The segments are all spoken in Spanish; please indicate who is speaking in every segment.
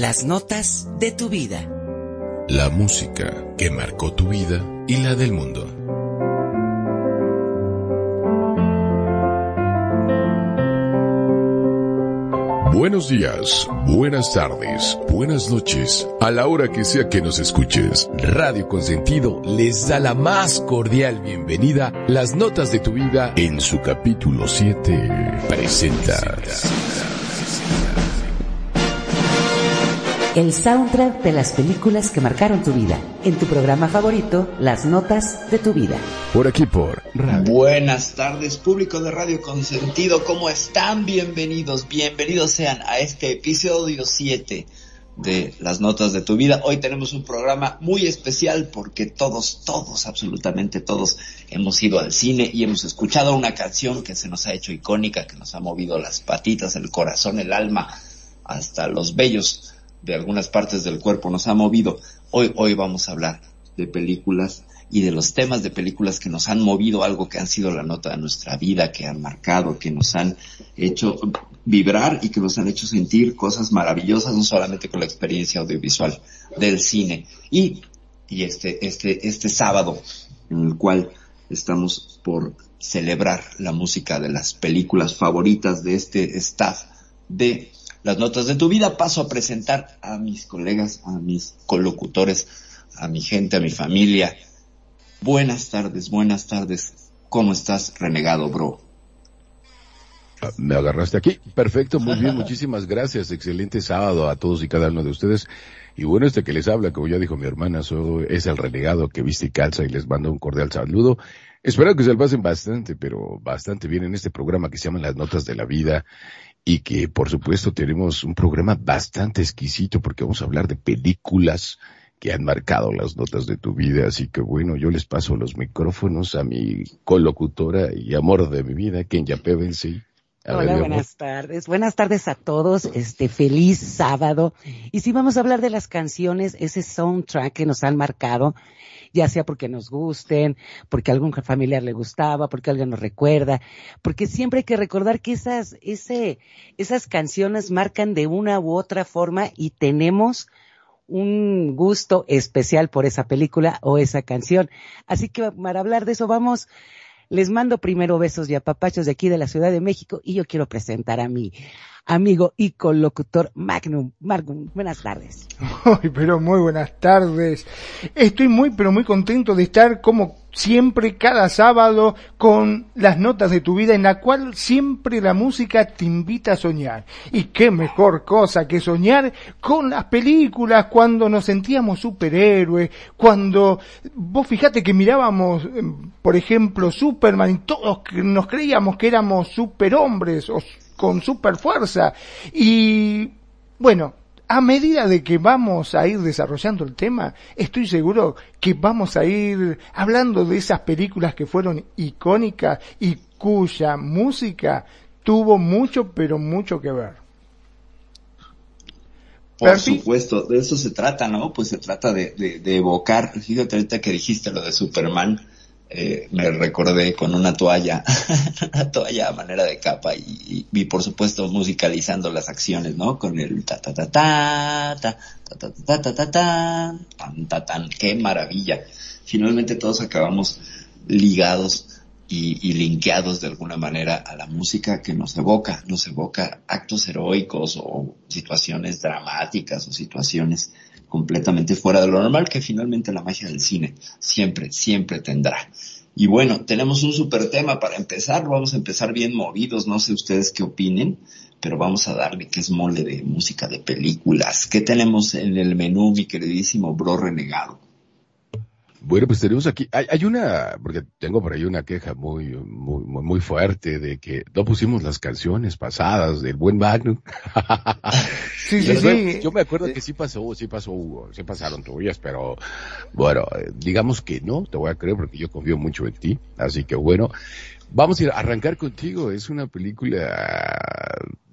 Speaker 1: Las notas de tu vida.
Speaker 2: La música que marcó tu vida y la del mundo. Buenos días, buenas tardes, buenas noches, a la hora que sea que nos escuches. Radio Consentido les da la más cordial bienvenida. Las notas de tu vida en su capítulo 7 presenta.
Speaker 1: El soundtrack de las películas que marcaron tu vida. En tu programa favorito, Las Notas de tu Vida.
Speaker 2: Por aquí por Radio.
Speaker 3: Buenas tardes, público de Radio Consentido. ¿Cómo están? Bienvenidos, bienvenidos sean a este episodio 7 de Las Notas de tu Vida. Hoy tenemos un programa muy especial porque todos, todos, absolutamente todos hemos ido al cine y hemos escuchado una canción que se nos ha hecho icónica, que nos ha movido las patitas, el corazón, el alma, hasta los bellos de algunas partes del cuerpo nos ha movido. Hoy, hoy vamos a hablar de películas y de los temas de películas que nos han movido algo que han sido la nota de nuestra vida, que han marcado, que nos han hecho vibrar y que nos han hecho sentir cosas maravillosas, no solamente con la experiencia audiovisual del cine. Y, y este, este, este sábado, en el cual estamos por celebrar la música de las películas favoritas de este staff de las notas de tu vida, paso a presentar a mis colegas, a mis colocutores, a mi gente, a mi familia. Buenas tardes, buenas tardes. ¿Cómo estás, renegado, bro?
Speaker 2: Ah, Me agarraste aquí. Perfecto, muy bien, muchísimas gracias. Excelente sábado a todos y cada uno de ustedes. Y bueno, este que les habla, como ya dijo mi hermana, es el renegado que viste y calza y les mando un cordial saludo. Espero que se lo pasen bastante, pero bastante bien en este programa que se llama Las Notas de la Vida y que por supuesto tenemos un programa bastante exquisito porque vamos a hablar de películas que han marcado las notas de tu vida. Así que bueno, yo les paso los micrófonos a mi colocutora y amor de mi vida, Kenya Pevensey. A
Speaker 1: Hola, buenas tardes. Buenas tardes a todos. Este feliz sábado. Y sí vamos a hablar de las canciones, ese soundtrack que nos han marcado, ya sea porque nos gusten, porque algún familiar le gustaba, porque alguien nos recuerda, porque siempre hay que recordar que esas ese esas canciones marcan de una u otra forma y tenemos un gusto especial por esa película o esa canción. Así que para hablar de eso vamos les mando primero besos y apapachos de aquí de la Ciudad de México y yo quiero presentar a mi amigo y colocutor Magnum. Magnum, buenas tardes.
Speaker 4: Ay, pero muy buenas tardes. Estoy muy, pero muy contento de estar como siempre cada sábado con las notas de tu vida en la cual siempre la música te invita a soñar. Y qué mejor cosa que soñar con las películas cuando nos sentíamos superhéroes, cuando vos fijate que mirábamos, eh, por ejemplo, Superman y todos nos creíamos que éramos superhombres o con super fuerza. Y bueno, a medida de que vamos a ir desarrollando el tema, estoy seguro que vamos a ir hablando de esas películas que fueron icónicas y cuya música tuvo mucho, pero mucho que ver.
Speaker 3: Por supuesto, de eso se trata, ¿no? Pues se trata de, de, de evocar, fíjate ahorita que dijiste lo de Superman, eh, me recordé con una toalla, una toalla a manera de capa y, por supuesto musicalizando las acciones, ¿no? Con el ta ta ta ta ta ta ta ta ta ta ta tan ta tan, qué maravilla. Finalmente todos acabamos ligados y, y linkeados de alguna manera a la música que nos evoca, nos evoca actos heroicos o situaciones dramáticas o situaciones completamente fuera de lo normal que finalmente la magia del cine siempre, siempre tendrá. Y bueno, tenemos un super tema para empezar, vamos a empezar bien movidos, no sé ustedes qué opinen, pero vamos a darle que es mole de música de películas. ¿Qué tenemos en el menú, mi queridísimo bro renegado?
Speaker 2: Bueno, pues tenemos aquí, hay, hay, una, porque tengo por ahí una queja muy, muy, muy fuerte de que no pusimos las canciones pasadas del buen Magnum.
Speaker 4: sí, sí, sí.
Speaker 2: Yo me acuerdo que sí pasó, sí pasó Hugo, sí pasaron tuyas, pero bueno, digamos que no, te voy a creer porque yo confío mucho en ti. Así que bueno, Vamos a ir a arrancar contigo. Es una película,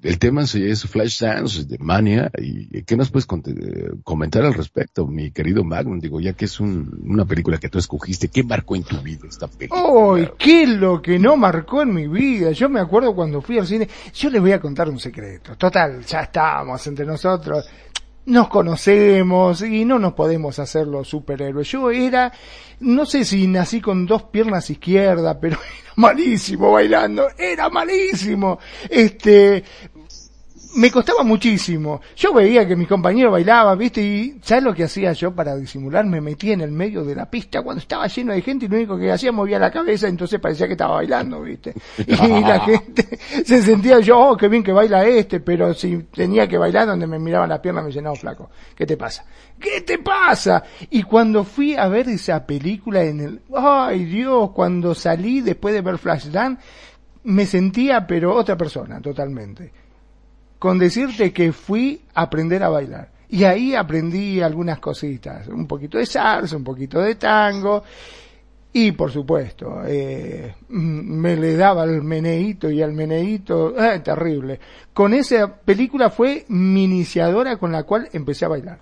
Speaker 2: el tema es Flashdance de Mania. ¿Y qué nos puedes comentar al respecto, mi querido Magnum? Digo, ya que es una película que tú escogiste, ¿qué marcó en tu vida esta película?
Speaker 4: ¡Uy! ¿Qué es lo que no marcó en mi vida? Yo me acuerdo cuando fui al cine, yo les voy a contar un secreto. Total, ya estábamos entre nosotros nos conocemos y no nos podemos hacer los superhéroes. Yo era, no sé si nací con dos piernas izquierdas, pero era malísimo bailando, era malísimo. Este, me costaba muchísimo. Yo veía que mis compañeros bailaban, ¿viste? Y ¿sabes lo que hacía yo para disimular? Me metía en el medio de la pista cuando estaba lleno de gente y lo único que hacía movía la cabeza, entonces parecía que estaba bailando, ¿viste? Y la gente se sentía yo, oh, qué bien que baila este, pero si tenía que bailar donde me miraban la pierna me no, flaco, ¿qué te pasa? ¿Qué te pasa? Y cuando fui a ver esa película en el, ay Dios, cuando salí después de ver Flashdance, me sentía pero otra persona, totalmente con decirte que fui a aprender a bailar. Y ahí aprendí algunas cositas, un poquito de salsa, un poquito de tango, y por supuesto, eh, me le daba al meneíto y al meneíto, eh, terrible. Con esa película fue mi iniciadora con la cual empecé a bailar.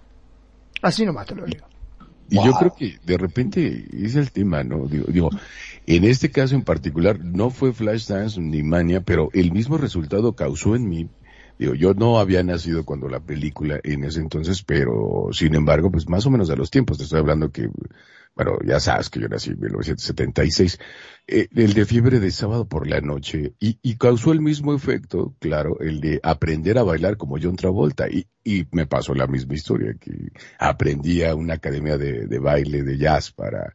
Speaker 4: Así nomás te lo digo.
Speaker 2: Y yo creo que de repente es el tema, ¿no? Digo, digo, en este caso en particular no fue Flashdance ni Mania, pero el mismo resultado causó en mí Digo, yo no había nacido cuando la película en ese entonces, pero sin embargo, pues más o menos a los tiempos, te estoy hablando que, bueno, ya sabes que yo nací en 1976, eh, el de fiebre de sábado por la noche, y, y, causó el mismo efecto, claro, el de aprender a bailar como John Travolta, y, y me pasó la misma historia, que aprendí a una academia de, de baile, de jazz para,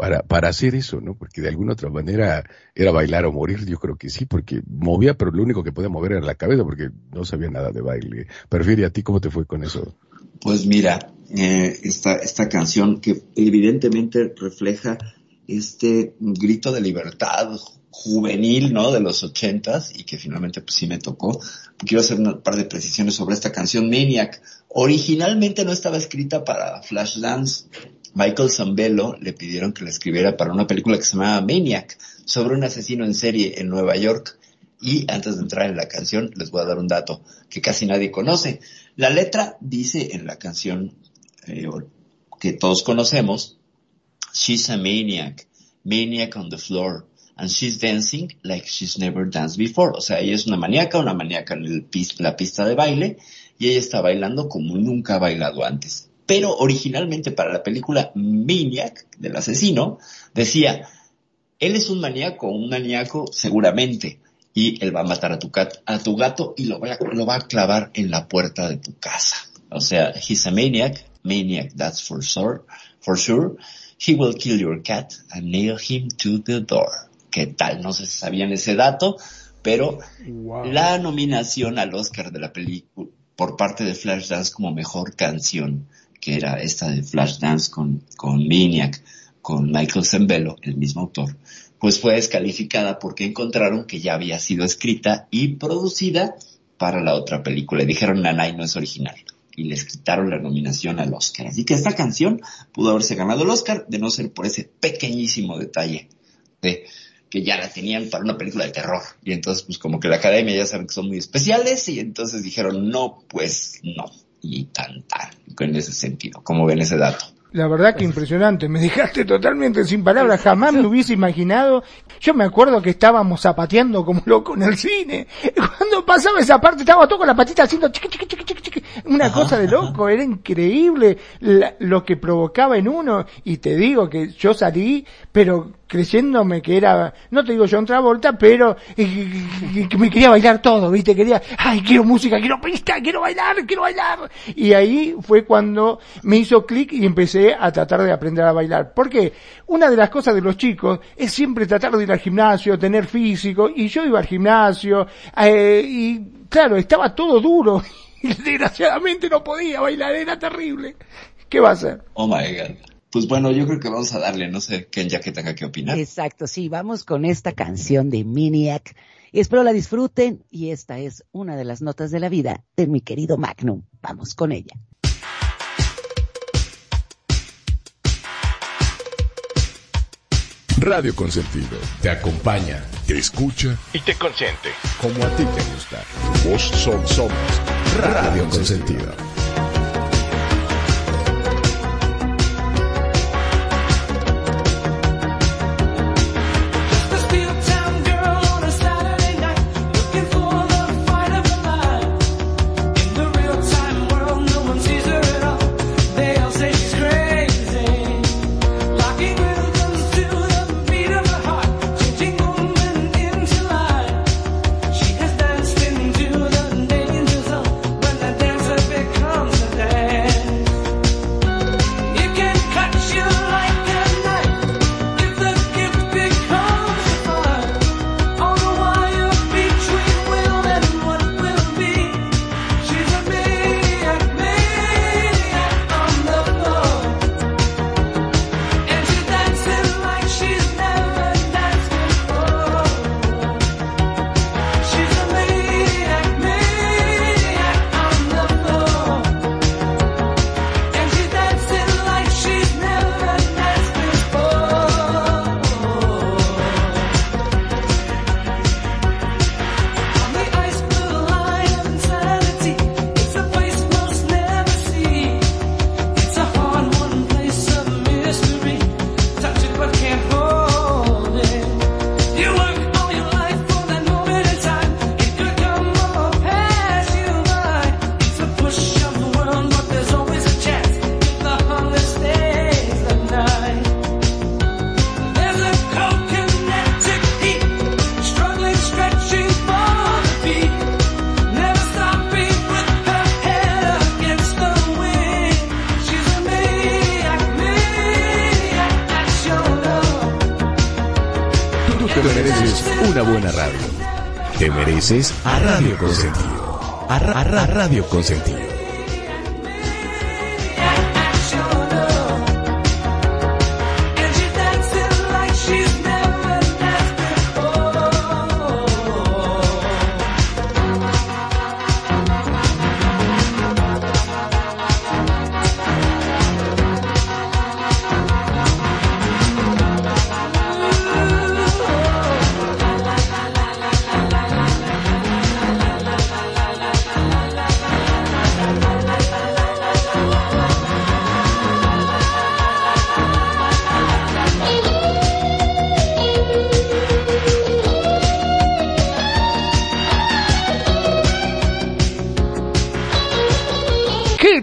Speaker 2: para, para hacer eso, ¿no? Porque de alguna otra manera era bailar o morir, yo creo que sí, porque movía, pero lo único que podía mover era la cabeza, porque no sabía nada de baile. Perfiri, ¿a ti cómo te fue con eso?
Speaker 3: Pues mira, eh, esta, esta canción que evidentemente refleja este grito de libertad juvenil, ¿no? De los ochentas y que finalmente pues sí me tocó. Quiero hacer un par de precisiones sobre esta canción Maniac. Originalmente no estaba escrita para Flashdance, Michael Zambello le pidieron que la escribiera para una película que se llamaba Maniac, sobre un asesino en serie en Nueva York. Y antes de entrar en la canción, les voy a dar un dato que casi nadie conoce. La letra dice en la canción eh, que todos conocemos, She's a maniac, maniac on the floor, and she's dancing like she's never danced before. O sea, ella es una maníaca, una maníaca en el, la pista de baile, y ella está bailando como nunca ha bailado antes pero originalmente para la película Maniac, del asesino, decía, él es un maníaco, un maníaco seguramente, y él va a matar a tu, a tu gato y lo va, a, lo va a clavar en la puerta de tu casa. O sea, he's a maniac, maniac, that's for sure, for sure. He will kill your cat and nail him to the door. ¿Qué tal? No sé si sabían ese dato, pero la nominación al Oscar de la película por parte de Flashdance como mejor canción que era esta de Flashdance con, con Maniac, con Michael Zembello, el mismo autor, pues fue descalificada porque encontraron que ya había sido escrita y producida para la otra película. dijeron, Nanay no es original. Y les quitaron la nominación al Oscar. Así que esta canción pudo haberse ganado el Oscar de no ser por ese pequeñísimo detalle de que ya la tenían para una película de terror. Y entonces, pues como que la academia ya saben que son muy especiales y entonces dijeron, no, pues no y tan tan, en ese sentido. ¿Cómo ven ese dato?
Speaker 4: La verdad que impresionante, me dejaste totalmente sin palabras, jamás me hubiese imaginado. Yo me acuerdo que estábamos zapateando como loco en el cine. Cuando pasaba esa parte estaba todo con la patita haciendo chiqui, chiqui, chiqui, chiqui, una cosa de loco, era increíble lo que provocaba en uno. Y te digo que yo salí, pero creyéndome que era, no te digo John Travolta, pero que me quería bailar todo, viste, quería, ay, quiero música, quiero pista, quiero bailar, quiero bailar. Y ahí fue cuando me hizo clic y empecé a tratar de aprender a bailar. Porque una de las cosas de los chicos es siempre tratar de ir al gimnasio, tener físico, y yo iba al gimnasio, eh, y claro, estaba todo duro, y desgraciadamente no podía bailar, era terrible. ¿Qué va a hacer?
Speaker 3: Oh my god. Pues bueno, yo creo que vamos a darle, no sé, Ken ya que tenga que opinar.
Speaker 1: Exacto, sí, vamos con esta canción de Miniac. Espero la disfruten y esta es una de las notas de la vida de mi querido Magnum. Vamos con ella.
Speaker 5: Radio Consentido te acompaña, te escucha y te consiente. Como a ti te gusta. Vos somos, somos Radio Consentido. A Radio Consentido. A, a Radio Consentido.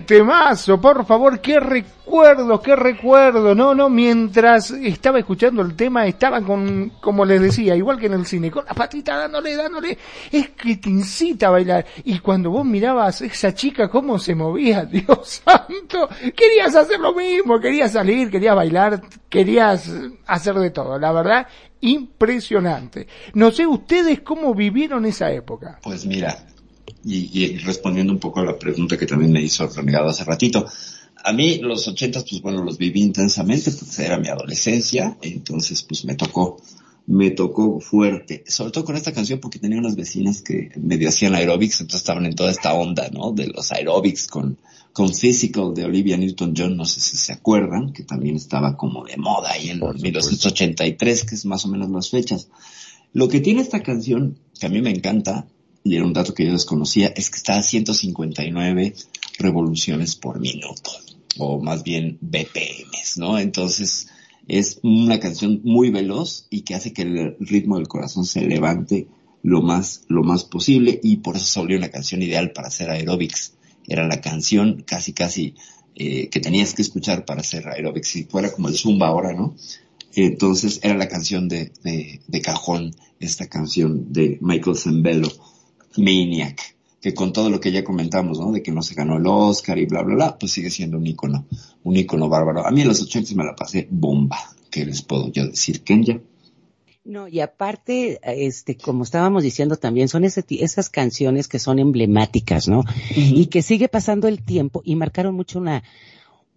Speaker 4: Temazo, por favor, qué recuerdo, qué recuerdo. No, no, mientras estaba escuchando el tema, estaba con, como les decía, igual que en el cine, con la patita dándole, dándole. Es que te incita a bailar. Y cuando vos mirabas esa chica cómo se movía, Dios santo, querías hacer lo mismo, querías salir, querías bailar, querías hacer de todo. La verdad, impresionante. No sé ustedes cómo vivieron esa época.
Speaker 3: Pues mira, y, respondiendo un poco a la pregunta que también me hizo el renegado hace ratito. A mí los ochentas, pues bueno, los viví intensamente, pues era mi adolescencia, entonces pues me tocó, me tocó fuerte, sobre todo con esta canción porque tenía unas vecinas que medio hacían aerobics, entonces estaban en toda esta onda, ¿no? De los aerobics con, con Physical de Olivia Newton-John, no sé si se acuerdan, que también estaba como de moda ahí en 1983, que es más o menos las fechas. Lo que tiene esta canción, que a mí me encanta, y era un dato que yo desconocía, es que está a 159 revoluciones por minuto, o más bien BPMs, ¿no? Entonces, es una canción muy veloz y que hace que el ritmo del corazón se levante lo más, lo más posible y por eso se volvió una canción ideal para hacer aerobics. Era la canción casi, casi eh, que tenías que escuchar para hacer aerobics, si fuera como el zumba ahora, ¿no? Entonces era la canción de, de, de cajón, esta canción de Michael Zambello Maniac, que con todo lo que ya comentamos, ¿no? De que no se ganó el Oscar y bla, bla, bla, pues sigue siendo un ícono, un ícono bárbaro. A mí en los 80 me la pasé bomba, ¿qué les puedo yo decir, Kenya?
Speaker 1: No, y aparte, este, como estábamos diciendo también, son ese, esas canciones que son emblemáticas, ¿no? Y que sigue pasando el tiempo y marcaron mucho una,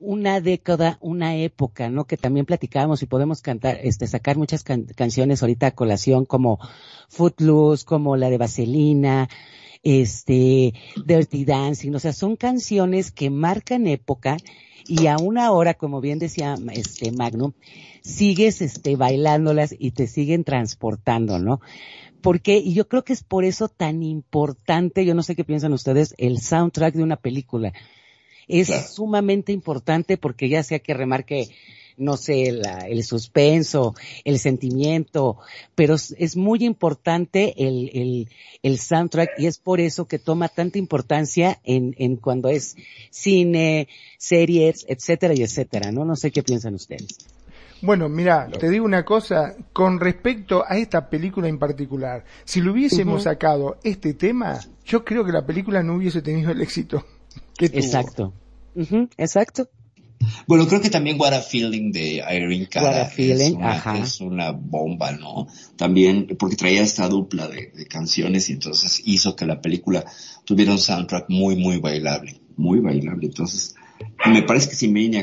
Speaker 1: una década, una época, ¿no? Que también platicábamos y podemos cantar, este, sacar muchas canciones ahorita a colación como Footloose, como la de Vaselina, este, Dirty Dancing, o sea, son canciones que marcan época y aún ahora, como bien decía este Magnum, sigues este bailándolas y te siguen transportando, ¿no? Porque, y yo creo que es por eso tan importante, yo no sé qué piensan ustedes, el soundtrack de una película. Es sumamente importante porque ya sea que remarque no sé, el suspenso, el sentimiento, pero es, muy importante el, el, el, soundtrack y es por eso que toma tanta importancia en, en cuando es cine, series, etcétera y etcétera, ¿no? No sé qué piensan ustedes.
Speaker 4: Bueno, mira, te digo una cosa, con respecto a esta película en particular, si lo hubiésemos sacado este tema, yo creo que la película no hubiese tenido el éxito que tuvo.
Speaker 1: Exacto. Exacto.
Speaker 3: Bueno, creo que también What a Feeling de Irene Cara es, una, es una bomba, ¿no? También porque traía esta dupla de, canciones y entonces hizo que la película tuviera un soundtrack muy, muy bailable, muy bailable. Entonces, me parece que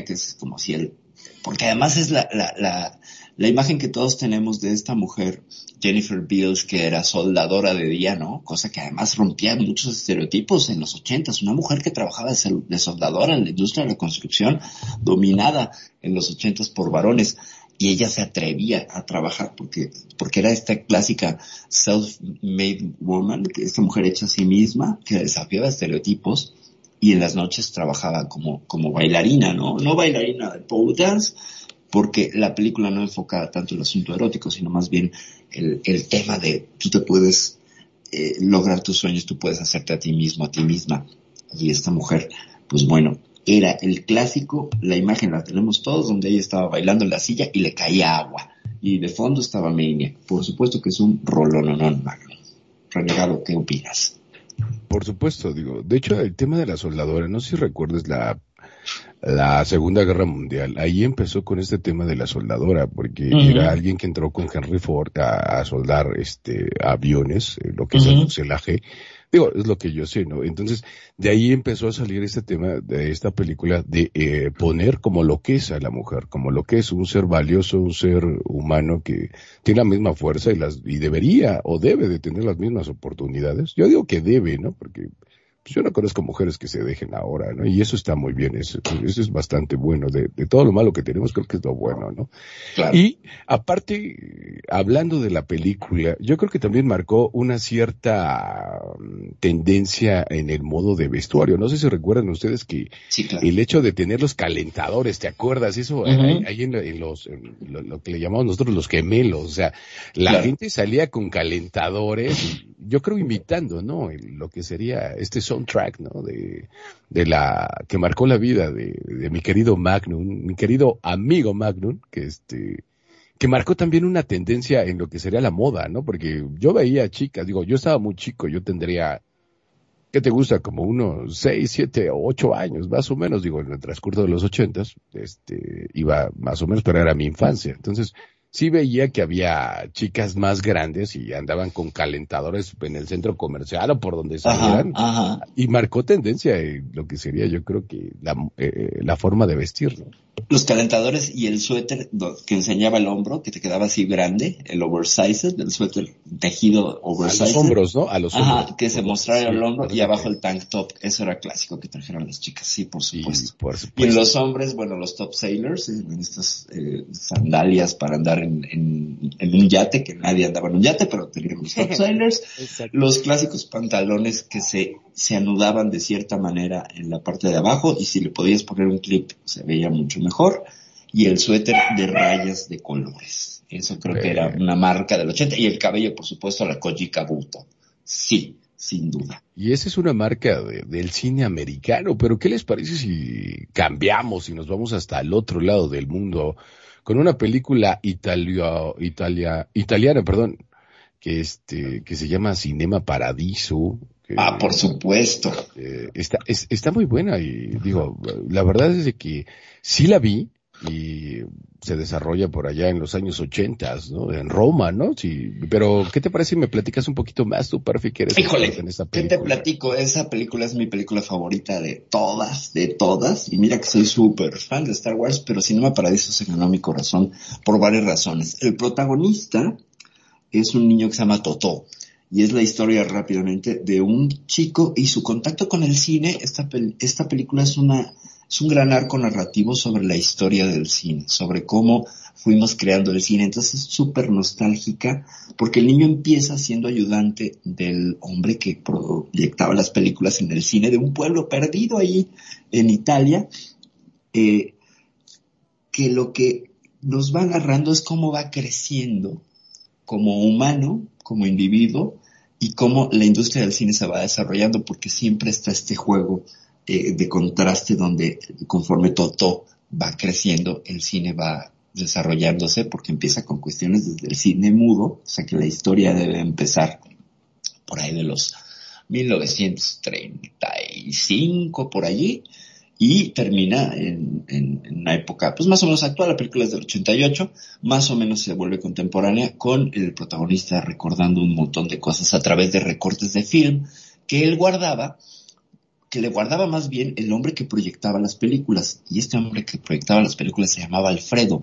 Speaker 3: que es como si él, porque además es la, la, la, la imagen que todos tenemos de esta mujer Jennifer Beals, que era soldadora de día, ¿no? Cosa que además rompía muchos estereotipos en los ochentas. Una mujer que trabajaba de soldadora en la industria de la construcción, dominada en los ochentas por varones. Y ella se atrevía a trabajar porque, porque era esta clásica self-made woman, esta mujer hecha a sí misma, que desafiaba estereotipos y en las noches trabajaba como, como bailarina, ¿no? No bailarina de pole dance, porque la película no enfocaba tanto el asunto erótico, sino más bien el, el tema de tú te puedes eh, lograr tus sueños, tú puedes hacerte a ti mismo, a ti misma. Y esta mujer, pues bueno, era el clásico, la imagen la tenemos todos, donde ella estaba bailando en la silla y le caía agua. Y de fondo estaba Mania. Por supuesto que es un rolón, no, no, Renegado, ¿qué opinas?
Speaker 2: Por supuesto, digo, de hecho el tema de la soldadora, no sé si recuerdes la la Segunda Guerra Mundial. Ahí empezó con este tema de la soldadora, porque era alguien que entró con Henry Ford a, soldar este aviones, eh, lo que es el fuselaje. Digo, es lo que yo sé, ¿no? Entonces, de ahí empezó a salir este tema de esta película de eh, poner como lo que es a la mujer, como lo que es un ser valioso, un ser humano que tiene la misma fuerza y las y debería o debe de tener las mismas oportunidades. Yo digo que debe, ¿no? Porque yo no conozco mujeres que se dejen ahora, ¿no? Y eso está muy bien, eso, eso es bastante bueno. De, de, todo lo malo que tenemos, creo que es lo bueno, ¿no? Claro. Y aparte, hablando de la película, yo creo que también marcó una cierta mm, tendencia en el modo de vestuario. No sé si recuerdan ustedes que el hecho de tener los calentadores, ¿te acuerdas? Eso ahí, en, los, lo, que le llamamos nosotros los gemelos, o sea, la gente salía con calentadores, yo creo imitando, ¿no? Lo que sería este son track, ¿no? De, de la, que marcó la vida de, de mi querido Magnum, mi querido amigo Magnum, que este, que marcó también una tendencia en lo que sería la moda, ¿no? Porque yo veía chicas, digo, yo estaba muy chico, yo tendría, ¿qué te gusta? Como unos seis, siete, ocho años, más o menos, digo, en el transcurso de los ochentas, este, iba más o menos, pero era mi infancia. Entonces, sí veía que había chicas más grandes y andaban con calentadores en el centro comercial o por donde salieran. Y marcó tendencia en lo que sería yo creo que la, eh, la forma de vestir. ¿no?
Speaker 3: Los calentadores y el suéter que enseñaba el hombro, que te quedaba así grande, el oversized, el suéter tejido oversized. A
Speaker 2: los hombros, ¿no? A los hombros.
Speaker 3: que se mostrara el hombro y abajo el tank top. Eso era clásico que trajeron las chicas, sí, por supuesto. Y en los hombres, bueno, los top sailors, en estas eh, sandalias para andar en, en, un yate, que nadie andaba en un yate, pero teníamos top sailors. los clásicos pantalones que se, se anudaban de cierta manera en la parte de abajo y si le podías poner un clip se veía mucho mejor mejor, y el suéter de rayas de colores. Eso creo que era una marca del 80. Y el cabello, por supuesto, la Koji Kabuto. Sí, sin duda.
Speaker 2: Y esa es una marca del cine americano, pero ¿qué les parece si cambiamos y nos vamos hasta el otro lado del mundo con una película italia, italia, italiana, perdón, que este, que se llama Cinema Paradiso,
Speaker 3: ah, por supuesto.
Speaker 2: Eh, está, está muy buena y digo, la verdad es que sí la vi, y se desarrolla por allá en los años ochentas, ¿no? En Roma, ¿no? Sí, pero ¿qué te parece si me platicas un poquito más tú, Perfi, que eres
Speaker 3: Híjole, en esa película? ¿qué te platico? Esa película es mi película favorita de todas, de todas, y mira que soy súper fan de Star Wars, pero Cinema Paradiso se ganó mi corazón por varias razones. El protagonista es un niño que se llama Totó, y es la historia rápidamente de un chico y su contacto con el cine. Esta, esta película es una es un gran arco narrativo sobre la historia del cine, sobre cómo fuimos creando el cine. Entonces es súper nostálgica porque el niño empieza siendo ayudante del hombre que proyectaba las películas en el cine de un pueblo perdido ahí en Italia, eh, que lo que nos va narrando es cómo va creciendo como humano, como individuo, y cómo la industria del cine se va desarrollando, porque siempre está este juego eh, de contraste donde conforme Toto va creciendo, el cine va desarrollándose porque empieza con cuestiones desde el cine mudo, o sea que la historia debe empezar por ahí de los 1935 por allí y termina en, en, una época pues más o menos actual, la película es del 88, más o menos se vuelve contemporánea con el protagonista recordando un montón de cosas a través de recortes de film que él guardaba que le guardaba más bien el hombre que proyectaba las películas. Y este hombre que proyectaba las películas se llamaba Alfredo,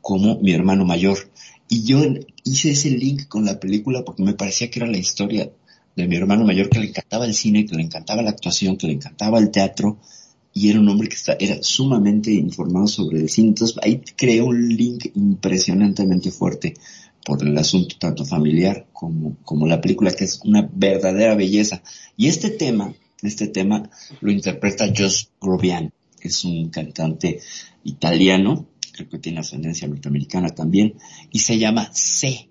Speaker 3: como mi hermano mayor. Y yo hice ese link con la película porque me parecía que era la historia de mi hermano mayor que le encantaba el cine, que le encantaba la actuación, que le encantaba el teatro. Y era un hombre que era sumamente informado sobre el cine. Entonces ahí creé un link impresionantemente fuerte por el asunto tanto familiar como, como la película, que es una verdadera belleza. Y este tema, este tema lo interpreta Josh Grobian, que es un cantante italiano, creo que tiene ascendencia norteamericana también, y se llama C.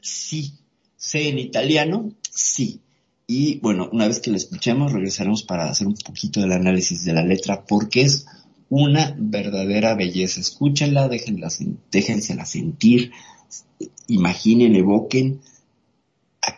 Speaker 3: Sí. C en italiano, sí. Y bueno, una vez que lo escuchemos, regresaremos para hacer un poquito del análisis de la letra, porque es una verdadera belleza. Escúchenla, déjenla, déjensela sentir, imaginen, evoquen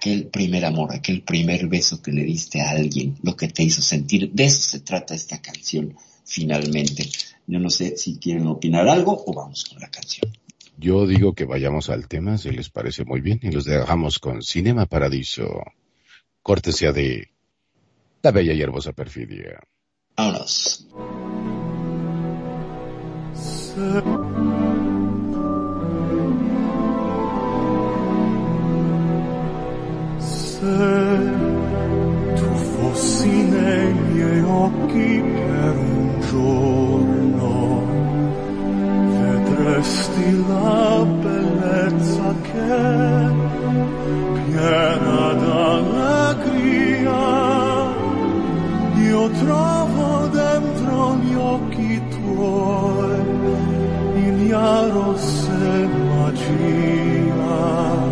Speaker 3: aquel primer amor, aquel primer beso que le diste a alguien, lo que te hizo sentir. De eso se trata esta canción, finalmente. Yo no sé si quieren opinar algo o vamos con la canción.
Speaker 2: Yo digo que vayamos al tema, si les parece muy bien, y los dejamos con Cinema Paradiso, cortesía de La Bella y Hermosa Perfidia.
Speaker 3: Vámonos.
Speaker 6: Se tu fossi nei miei occhi per un giorno vedresti la bellezza che piena d'allegria. Io trovo dentro gli occhi tuoi ignaro se magia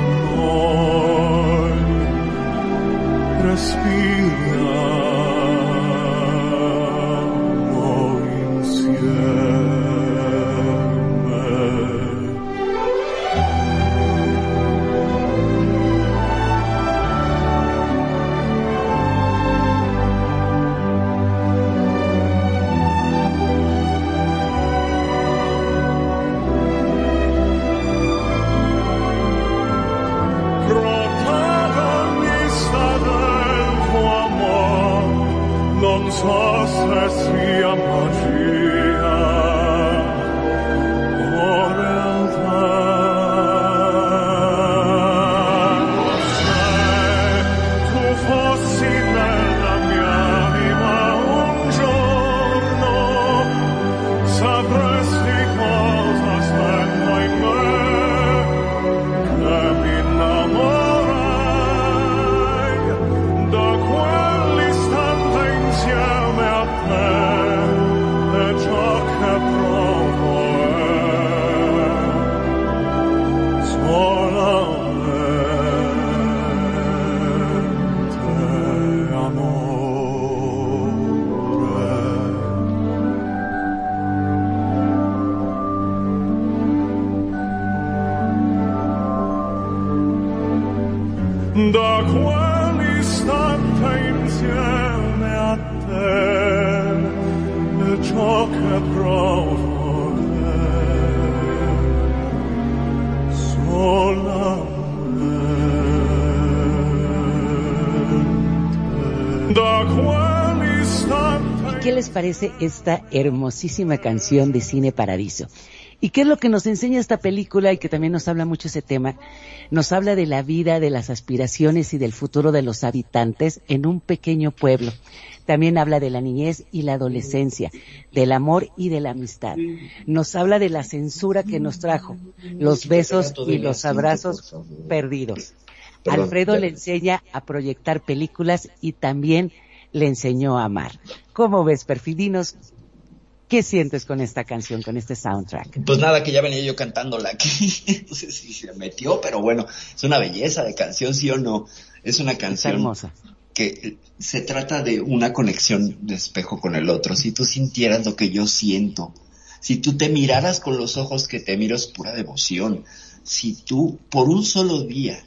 Speaker 6: respira
Speaker 1: Jesus parece esta hermosísima canción de Cine Paradiso? ¿Y qué es lo que nos enseña esta película y que también nos habla mucho ese tema? Nos habla de la vida, de las aspiraciones y del futuro de los habitantes en un pequeño pueblo. También habla de la niñez y la adolescencia, del amor y de la amistad. Nos habla de la censura que nos trajo, los besos y los abrazos perdidos. Alfredo le enseña a proyectar películas y también le enseñó a amar. ¿Cómo ves, Perfidinos? ¿Qué sientes con esta canción, con este soundtrack?
Speaker 3: Pues nada, que ya venía yo cantándola aquí. No sé si se metió, pero bueno, es una belleza de canción, sí o no. Es una canción
Speaker 1: hermosa.
Speaker 3: que se trata de una conexión de espejo con el otro. Si tú sintieras lo que yo siento, si tú te miraras con los ojos que te miro es pura devoción. Si tú por un solo día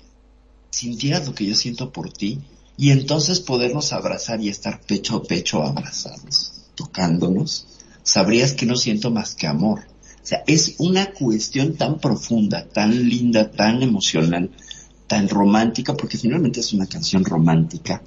Speaker 3: sintieras lo que yo siento por ti, y entonces podernos abrazar y estar pecho a pecho abrazados, tocándonos, sabrías que no siento más que amor. O sea, es una cuestión tan profunda, tan linda, tan emocional, tan romántica, porque finalmente es una canción romántica,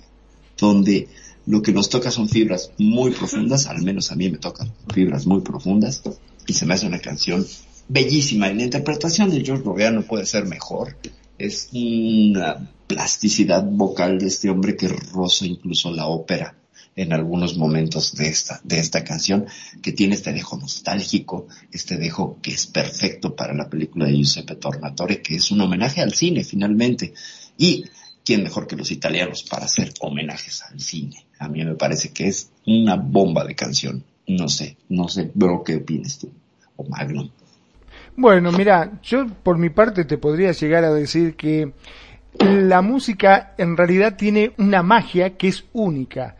Speaker 3: donde lo que nos toca son fibras muy profundas, al menos a mí me tocan fibras muy profundas, y se me hace una canción bellísima. Y la interpretación de George no puede ser mejor. Es una plasticidad vocal de este hombre que roza incluso la ópera en algunos momentos de esta, de esta canción, que tiene este dejo nostálgico, este dejo que es perfecto para la película de Giuseppe Tornatore, que es un homenaje al cine finalmente. Y quién mejor que los italianos para hacer homenajes al cine. A mí me parece que es una bomba de canción. No sé, no sé, bro, ¿qué opinas tú? O Magnum.
Speaker 4: Bueno, mira, yo por mi parte te podría llegar a decir que la música en realidad tiene una magia que es única.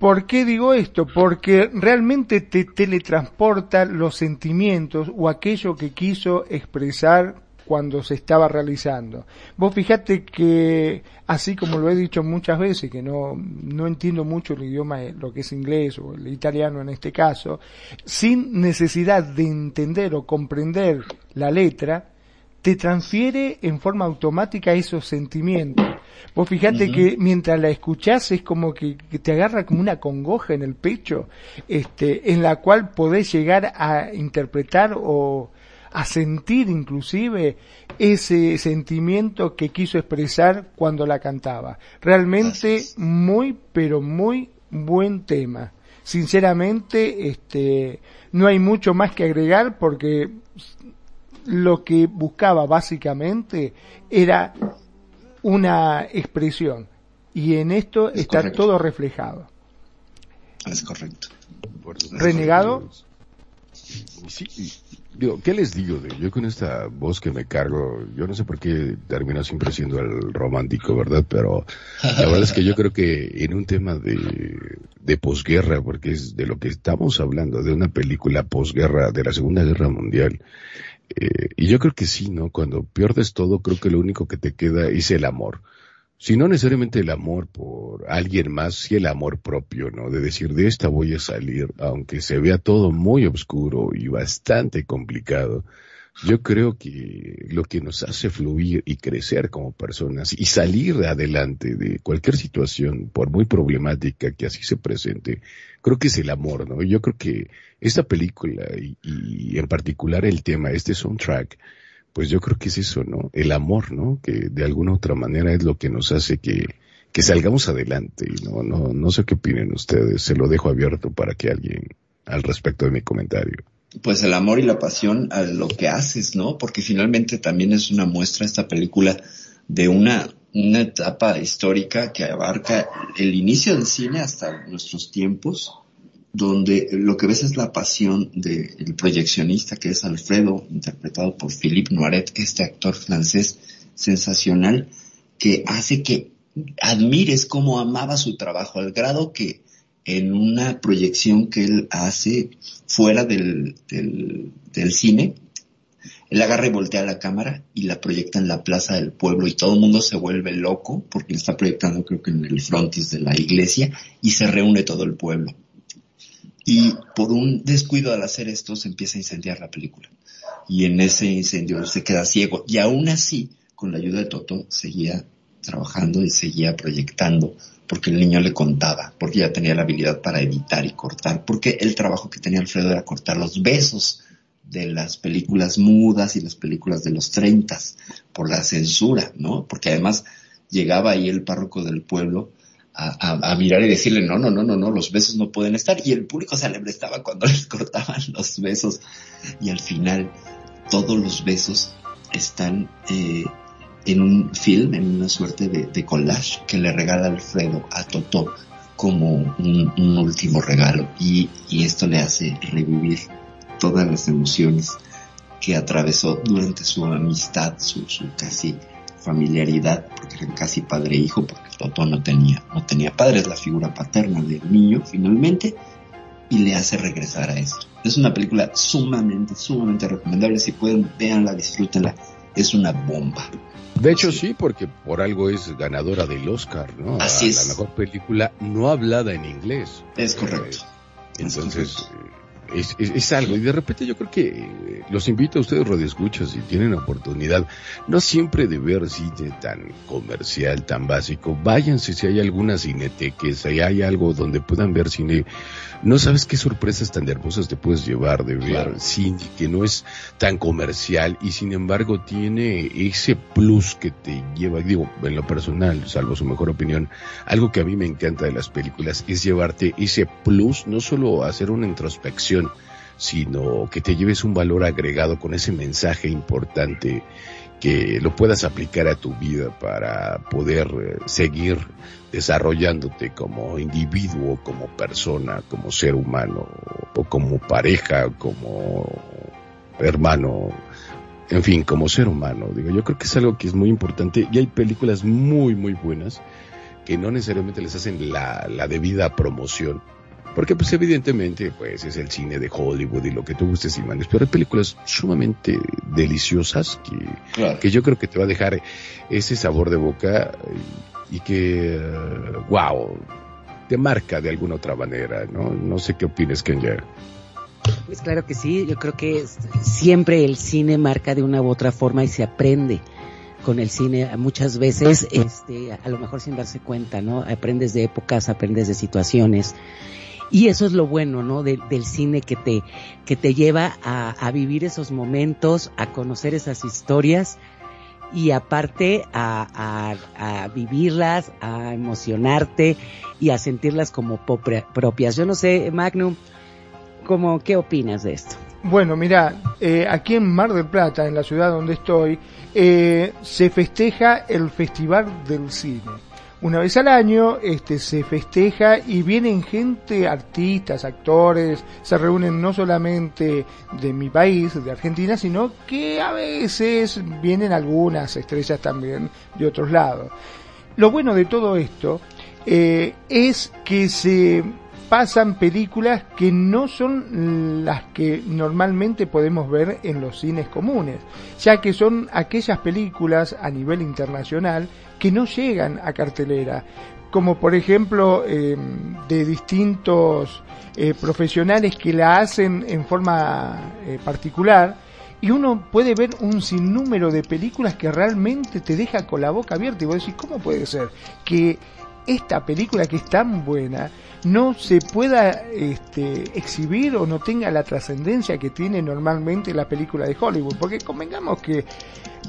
Speaker 4: ¿Por qué digo esto? Porque realmente te teletransporta los sentimientos o aquello que quiso expresar cuando se estaba realizando. Vos fijate que, así como lo he dicho muchas veces, que no, no entiendo mucho el idioma, lo que es inglés o el italiano en este caso, sin necesidad de entender o comprender la letra, te transfiere en forma automática esos sentimientos. Vos fijate que mientras la escuchás es como que, que, te agarra como una congoja en el pecho, este, en la cual podés llegar a interpretar o a sentir inclusive ese sentimiento que quiso expresar cuando la cantaba. Realmente muy, pero muy buen tema. Sinceramente, este, no hay mucho más que agregar porque lo que buscaba básicamente era una expresión y en esto
Speaker 3: Es
Speaker 4: está
Speaker 3: correcto.
Speaker 4: todo reflejado.
Speaker 3: Es correcto.
Speaker 4: Renegado.
Speaker 2: Sí, digo, ¿qué les digo? De, yo con esta voz que me cargo, yo no sé por qué termino siempre siendo el romántico, ¿verdad? Pero la verdad es que yo creo que en un tema de, de posguerra, porque es de lo que estamos hablando, de una película posguerra de la Segunda Guerra Mundial, eh, y yo creo que sí, ¿no? Cuando pierdes todo, creo que lo único que te queda es el amor. Si no necesariamente el amor por alguien más, sí el amor propio, ¿no? De decir, de esta voy a salir, aunque se vea todo muy oscuro y bastante complicado. Yo creo que lo que nos hace fluir y crecer como personas y salir adelante de cualquier situación, por muy problemática que así se presente, creo que es el amor, ¿no? Yo creo que esta película y, y en particular el tema, este soundtrack, pues yo creo que es eso, ¿no? El amor, ¿no? Que de alguna u otra manera es lo que nos hace que, que salgamos adelante, ¿no? No, no sé qué opinen ustedes, se lo dejo abierto para que alguien al respecto de mi comentario.
Speaker 3: Pues el amor y la pasión a lo que haces, ¿no? Porque finalmente también es una muestra esta película de una, una etapa histórica que abarca el inicio del cine hasta nuestros tiempos, donde lo que ves es la pasión del proyeccionista que es Alfredo, interpretado por Philippe Noiret, este actor francés sensacional, que hace que admires cómo amaba su trabajo, al grado que en una proyección que él hace fuera del, del, cine, él agarra y voltea la cámara y la proyecta en la plaza del pueblo y todo el mundo se vuelve loco porque está proyectando creo que en el frontis de la iglesia y se reúne todo el pueblo. Y por un descuido al hacer esto se empieza a incendiar la película. Y en ese incendio se queda ciego. Y aún así, con la ayuda de Toto, seguía trabajando y seguía proyectando porque el niño le contaba, porque ya tenía la habilidad para editar y cortar, porque el trabajo que tenía Alfredo era cortar los besos de las películas mudas y las películas de los treintas por la censura, ¿no? Porque además llegaba ahí el párroco del pueblo a, mirar y decirle, no, no, no, no, no, los besos no pueden estar. Y el público se alebrestaba cuando les cortaban los besos. Y al final, todos los besos están eh, en un film, en una suerte de, collage que le regala Alfredo a Totó como un, último regalo. Y, y esto le hace revivir todas las emociones que atravesó durante su amistad, su, su casi familiaridad, porque eran casi padre e hijo, porque Toto no tenía, no tenía padre, es la figura paterna del niño finalmente, y le hace regresar a esto. Es una película sumamente, sumamente recomendable, si pueden, véanla, disfrútenla, es una bomba.
Speaker 2: De hecho, sí. porque por algo es ganadora del Oscar, ¿no?
Speaker 3: Así es.
Speaker 2: La mejor película no hablada en inglés.
Speaker 3: Es correcto.
Speaker 2: entonces, es, es, algo. Y de repente yo creo que eh, los invito a ustedes, radioescuchas, si tienen oportunidad, no siempre de ver cine tan comercial, tan básico. Váyanse si hay alguna cineteques, si hay algo donde puedan ver cine. No sabes qué sorpresas tan hermosas te puedes llevar de ver cine que no es tan comercial y sin embargo tiene ese plus que te lleva, digo, en lo personal, salvo su mejor opinión, algo que a mí me encanta de las películas es llevarte ese plus, no solo hacer una introspección, sino que te lleves un valor agregado con ese mensaje importante que lo puedas aplicar a tu vida para poder eh, seguir desarrollándote como individuo, como persona, como ser humano, o como pareja, como hermano, en fin, como ser humano. Digo, yo creo que es algo que es muy importante y hay películas muy, muy buenas que no necesariamente les hacen la, la debida promoción, porque pues evidentemente pues es el cine de Hollywood y lo que tú gustes y mandes, pero hay películas sumamente deliciosas que, que yo creo que te va a dejar ese sabor de boca y, que, wow, te marca de alguna otra manera, ¿no? No sé qué opines, Kenya.
Speaker 1: Pues claro que sí, yo creo que siempre el cine marca de una u otra forma y se aprende con el cine muchas veces, este, a lo mejor sin darse cuenta, ¿no? Aprendes de épocas, aprendes de situaciones y eso es lo bueno, ¿no? del cine que te, que te lleva a, a, vivir esos momentos, a conocer esas historias y aparte a, a, vivirlas, a emocionarte y a sentirlas como propias. Yo no sé, Magnum, ¿cómo, ¿qué opinas de esto?
Speaker 4: Bueno, mira, eh, aquí en Mar del Plata, en la ciudad donde estoy, eh, se festeja el Festival del Cine una vez al año este, se festeja y vienen gente, artistas, actores, se reúnen no solamente de mi país, de Argentina, sino que a veces vienen algunas estrellas también de otros lados. Lo bueno de todo esto eh, es que se pasan películas que no son las que normalmente podemos ver en los cines comunes, ya que son aquellas películas a nivel internacional que no llegan a cartelera, como por ejemplo eh, de distintos eh, profesionales que la hacen en forma eh, particular, y uno puede ver un sinnúmero de películas que realmente te deja con la boca abierta y vos decís, ¿cómo puede ser que esta película que es tan buena no se pueda este, exhibir o no tenga la trascendencia que tiene normalmente la película de Hollywood. Porque convengamos que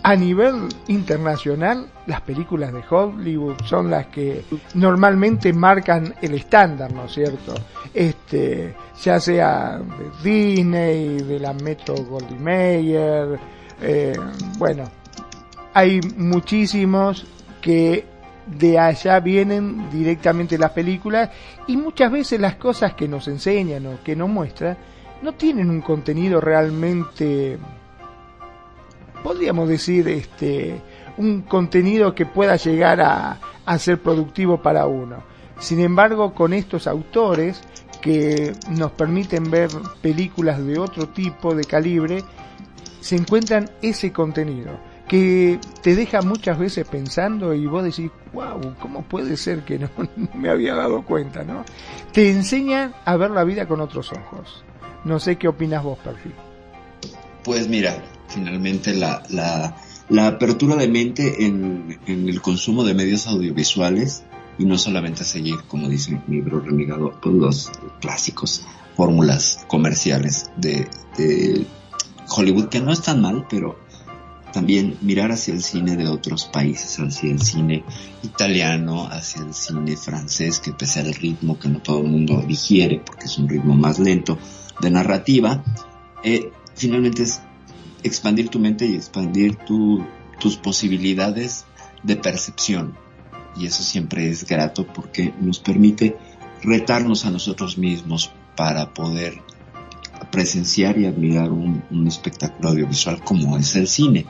Speaker 4: a nivel internacional las películas de Hollywood son las que normalmente marcan el estándar, ¿no es cierto? Este, ya sea de Disney, de la Metro Goldwyn Mayer, eh, bueno, hay muchísimos que de allá vienen directamente las películas y muchas veces las cosas que nos enseñan o que nos muestran no tienen un contenido realmente, podríamos decir, este, un contenido que pueda llegar a, a ser productivo para uno. Sin embargo, con estos autores que nos permiten ver películas de otro tipo de calibre, se encuentran ese contenido que te deja muchas veces pensando y vos decís, wow, ¿cómo puede ser que no, me había dado cuenta, no? Te enseñan a ver la vida con otros ojos. No sé qué opinas vos, Perfil.
Speaker 3: Pues mira, finalmente la, la, la apertura de mente en, el consumo de medios audiovisuales y no solamente seguir, como dice mi libro renegado, pues, los clásicos fórmulas comerciales de, de Hollywood, que no están mal, pero también mirar hacia el cine de otros países, hacia el cine italiano, hacia el cine francés, que pese al ritmo que no todo el mundo digiere, porque es un ritmo más lento de narrativa, eh, finalmente es expandir tu mente y expandir tu, tus posibilidades de percepción. Y eso siempre es grato porque nos permite retarnos a nosotros mismos para poder presenciar y admirar un, un espectáculo audiovisual como es el cine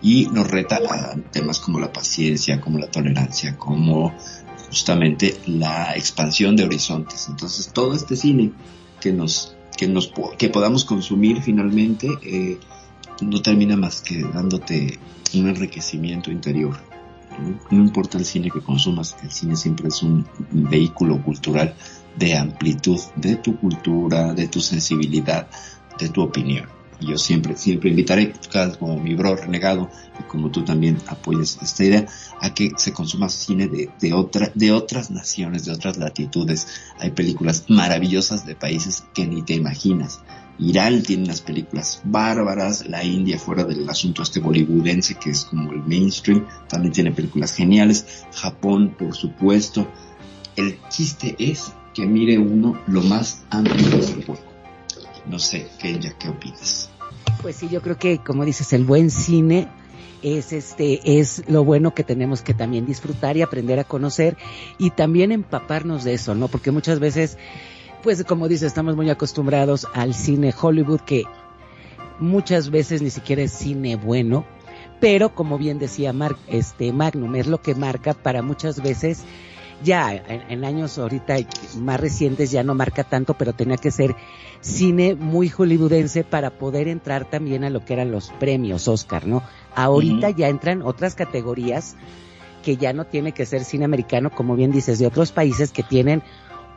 Speaker 3: y nos reta a temas como la paciencia, como la tolerancia, como justamente la expansión de horizontes. Entonces todo este cine que nos que nos que podamos consumir finalmente eh, no termina más que dándote un enriquecimiento interior. ¿no? no importa el cine que consumas, el cine siempre es un vehículo cultural de amplitud de tu cultura, de tu sensibilidad, de tu opinión. Y yo siempre, siempre invitaré, como mi bro renegado, y como tú también apoyes esta idea, a que se consuma cine de, de, otra, de otras naciones, de otras latitudes. Hay películas maravillosas de países que ni te imaginas. Irán tiene unas películas bárbaras, la India fuera del asunto este bollywoodense que es como el mainstream, también tiene películas geniales, Japón por supuesto. El chiste es que mire uno lo más amplio su puede. No sé, Kenya, ¿qué opinas?
Speaker 1: Pues sí, yo creo que como dices, el buen cine es este es lo bueno que tenemos que también disfrutar y aprender a conocer y también empaparnos de eso, ¿no? Porque muchas veces pues como dices, estamos muy acostumbrados al cine Hollywood que muchas veces ni siquiera es cine bueno, pero como bien decía Mark, este Magnum es lo que marca para muchas veces ya en, en, años ahorita más recientes ya no marca tanto, pero tenía que ser cine muy hollywoodense para poder entrar también a lo que eran los premios Oscar, ¿no? Ahorita uh -huh. ya entran otras categorías que ya no tiene que ser cine americano, como bien dices, de otros países que tienen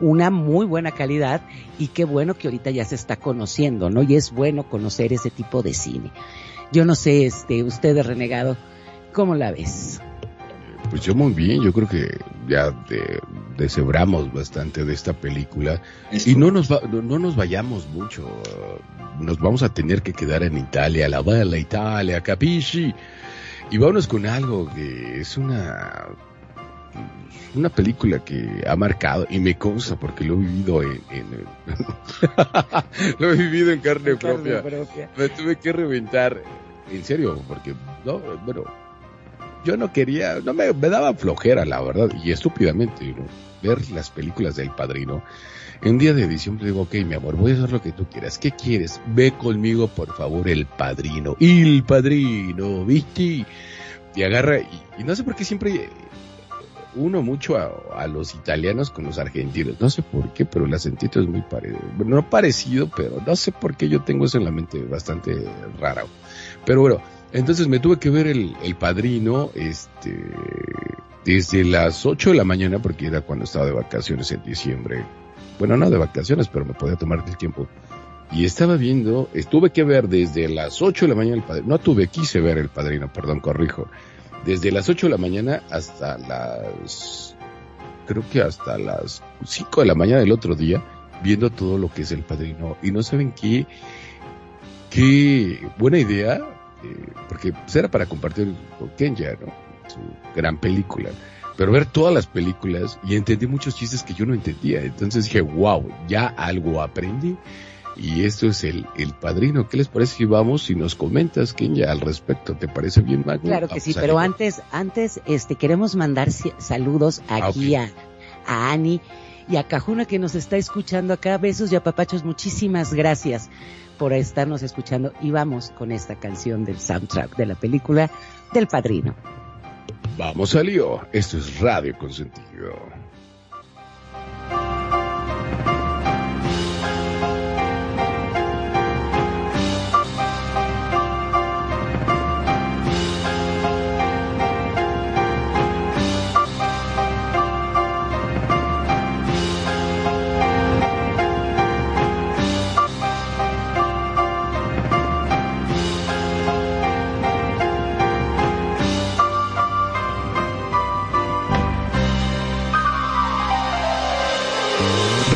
Speaker 1: una muy buena calidad y qué bueno que ahorita ya se está conociendo, ¿no? Y es bueno conocer ese tipo de cine. Yo no sé, este, usted renegado, ¿cómo la ves?
Speaker 2: Pues yo muy bien, yo creo que ya de, deshebramos bastante de esta película y no nos va, no, no, nos vayamos mucho, nos vamos a tener que quedar en Italia, la bella Italia, capisci, y vámonos con algo que es una una película que ha marcado y me consta porque lo he vivido en, en lo he vivido en carne, propia. propia. Me tuve que reventar, en serio, porque no, bueno, yo no quería, no me, me daba flojera, la verdad, y estúpidamente, ver las películas del padrino. En día de le digo, ok, mi amor, voy a hacer lo que tú quieras. ¿Qué quieres? Ve conmigo, por favor, el padrino. El padrino, ¿viste? Y agarra, y, no sé por qué siempre uno mucho a, a, los italianos con los argentinos. No sé por qué, pero el acentito es muy parecido. Bueno, no parecido, pero no sé por qué yo tengo eso en la mente bastante rara. Pero bueno, entonces me tuve que ver el, el padrino, este, desde las 8 de la mañana, porque era cuando estaba de vacaciones en diciembre. Bueno, no de vacaciones, pero me podía tomar el tiempo. Y estaba viendo, estuve que ver desde las 8 de la mañana el padrino. No tuve, quise ver el padrino, perdón, corrijo desde las 8 de la mañana hasta las, creo que hasta las 5 de la mañana del otro día, viendo todo lo que es el padrino. Y no saben qué, qué buena idea, eh, porque pues era para compartir con Kenya, ¿no? Su gran película. Pero ver todas las películas y entendí muchos chistes que yo no entendía. Entonces dije, wow, ya algo aprendí y esto es el, el padrino. ¿Qué les parece si vamos y nos comentas, Kenya, al respecto? ¿Te parece bien, Magno?
Speaker 1: Claro que sí, pero antes, antes, este, queremos mandar saludos aquí okay. a, a Ani y a Cajuna que nos está escuchando acá. Besos y apapachos, muchísimas gracias por estarnos escuchando y vamos con esta canción del soundtrack de la película del padrino.
Speaker 2: Vamos al lío, esto es Radio Consentido.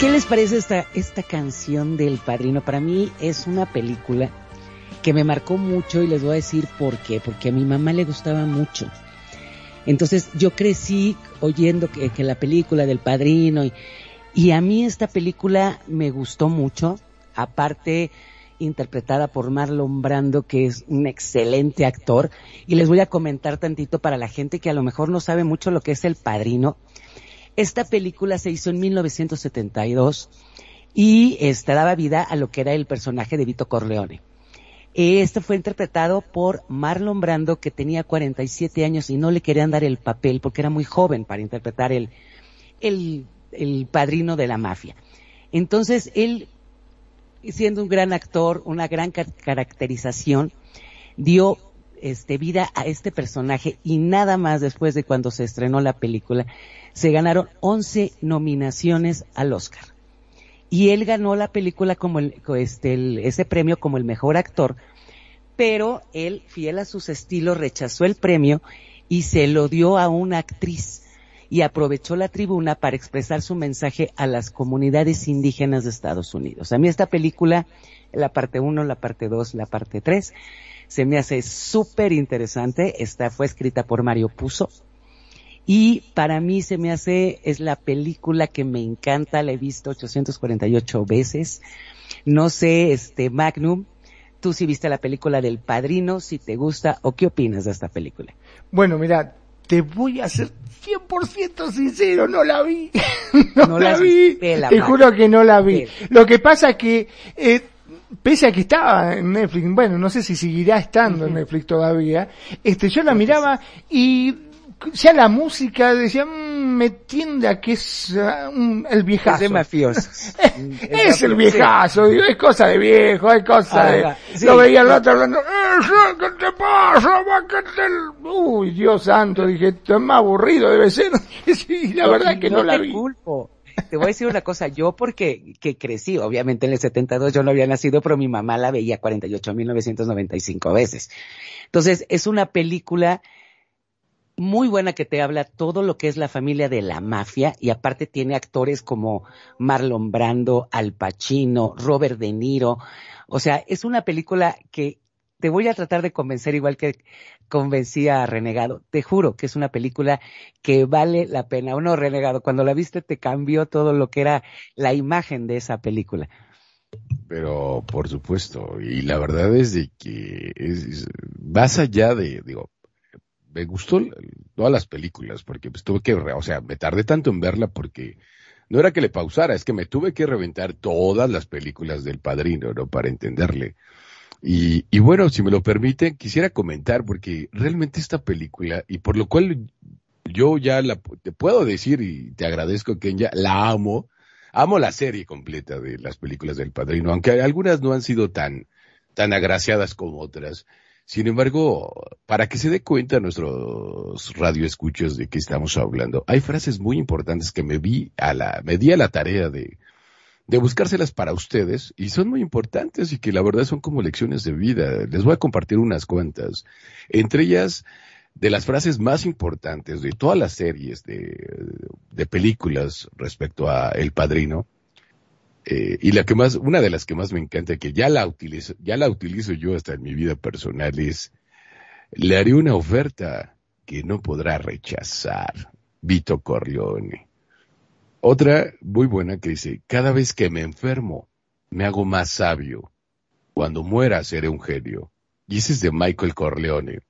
Speaker 1: Qué les parece esta, esta canción del Padrino? Para mí es una película que me marcó mucho y les voy a decir por qué. Porque a mi mamá le gustaba mucho. Entonces yo crecí oyendo que, la película del Padrino y, y a mí esta película me gustó mucho. Aparte interpretada por Marlon Brando, que es un excelente actor. Y les voy a comentar tantito para la gente que a lo mejor no sabe mucho lo que es El Padrino. Esta película se hizo en 1972 y este, daba vida a lo que era el personaje de Vito Corleone. Este fue interpretado por Marlon Brando, que tenía 47 años y no le querían dar el papel porque era muy joven para interpretar el, el, el padrino de la mafia. Entonces él, siendo un gran actor, una gran ca- caracterización, dio este, vida a este personaje y nada más después de cuando se estrenó la película, se ganaron 11 nominaciones al Oscar. Y él ganó la película como el, este, el- ese premio como el mejor actor, pero él, fiel a sus estilos, rechazó el premio y se lo dio a una actriz y aprovechó la tribuna para expresar su mensaje a las comunidades indígenas de Estados Unidos. A mí esta película, la parte 1, la parte 2, la parte 3, se me hace súper interesante. Esta fue escrita por Mario Puzo. Y para mí se me hace, es la película que me encanta, la he visto 848 veces. No sé, este, Magnum, tú si viste la película del Padrino, si te gusta o qué opinas de esta película.
Speaker 4: Bueno, mira, te voy a ser 100% sincero, no la vi. no,
Speaker 1: No
Speaker 4: la, vi.
Speaker 1: la
Speaker 4: te
Speaker 1: madre.
Speaker 4: juro que no la vi.
Speaker 1: Sí.
Speaker 4: Lo que pasa es que, eh, pese a que estaba en Netflix, bueno, no sé si seguirá estando en Netflix todavía, este, yo la miraba y ya la música decía, "Mm, me tiende a que es ah, un- el viejazo.
Speaker 1: Es de.
Speaker 4: Es el viejazo, digo, es cosa de viejo, es cosa de...
Speaker 1: Ajá, sí.
Speaker 4: Lo veía el otro hablando, "Eh, ¿qué te pasa? te-". Uy, Dios santo, dije, esto es más aburrido debe ser. sí, la verdad que no, la vi.
Speaker 1: culpo. Te voy a decir una cosa, yo porque que crecí, obviamente en el 72 yo no había nacido, pero mi mamá la veía 48.995 veces. Entonces, es una película muy buena que te habla todo lo que es la familia de la mafia y aparte tiene actores como Marlon Brando, Al Pacino, Robert De Niro. O sea, es una película que te voy a tratar de convencer igual que convencí a Renegado. Te juro que es una película que vale la pena. Uno, Renegado, cuando la viste te cambió todo lo que era la imagen de esa película.
Speaker 2: Pero, por supuesto, y la verdad es de que es, más allá de, digo, me gustó todas las películas, porque pues tuve que, o sea, me tardé tanto en verla porque no era que le pausara, es que me tuve que reventar todas las películas del padrino, ¿no? Para entenderle. Y, y bueno, si me lo permiten, quisiera comentar, porque realmente esta película, y por lo cual yo ya la, te puedo decir, y te agradezco, que ya la amo, amo la serie completa de las películas del padrino, aunque algunas no han sido tan, tan agraciadas como otras. Sin embargo, para que se dé cuenta nuestros radioescuchos de qué estamos hablando, hay frases muy importantes que me vi a la, me di a la tarea de, de buscárselas para ustedes y son muy importantes y que la verdad son como lecciones de vida. Les voy a compartir unas cuantas. Entre ellas, de las frases más importantes de todas las series de, de películas respecto a El Padrino, eh, y la que más, una de las que más me encanta, que ya la utilizo, ya la utilizo yo hasta en mi vida personal, es, le haré una oferta que no podrá rechazar. Vito Corleone. Otra muy buena que dice, cada vez que me enfermo, me hago más sabio. Cuando muera, seré un genio. Y ese es de Michael Corleone.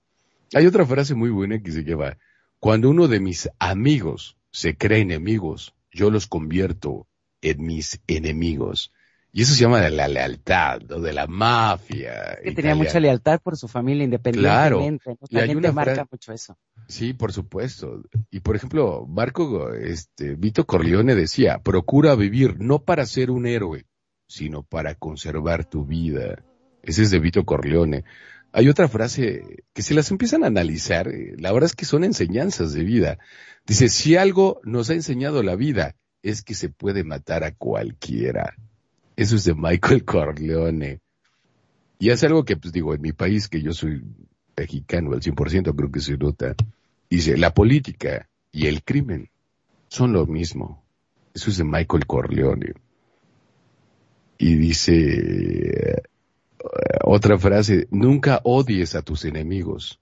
Speaker 2: Hay otra frase muy buena que se lleva, cuando uno de mis amigos se cree enemigos, yo los convierto en mis enemigos. Y eso se llama de la lealtad, o de la mafia.
Speaker 1: Que tenía mucha lealtad por su familia independientemente.
Speaker 2: Claro.
Speaker 1: La
Speaker 2: Y hay
Speaker 1: gente
Speaker 2: una
Speaker 1: marca mucho eso.
Speaker 2: Sí, por supuesto. Y por ejemplo, Marco, este, Vito Corleone decía, procura vivir no para ser un héroe, sino para conservar tu vida. Ese es de Vito Corleone. Hay otra frase que se las empiezan a analizar, eh, la verdad es que son enseñanzas de vida. Dice, si algo nos ha enseñado la vida, es que se puede matar a cualquiera. Eso es de Michael Corleone. Y es algo que, pues digo, en mi país, que yo soy mexicano al 100%, creo que se nota. Dice, la política y el crimen son lo mismo. Eso es de Michael Corleone. Y dice eh, otra frase, nunca odies a tus enemigos,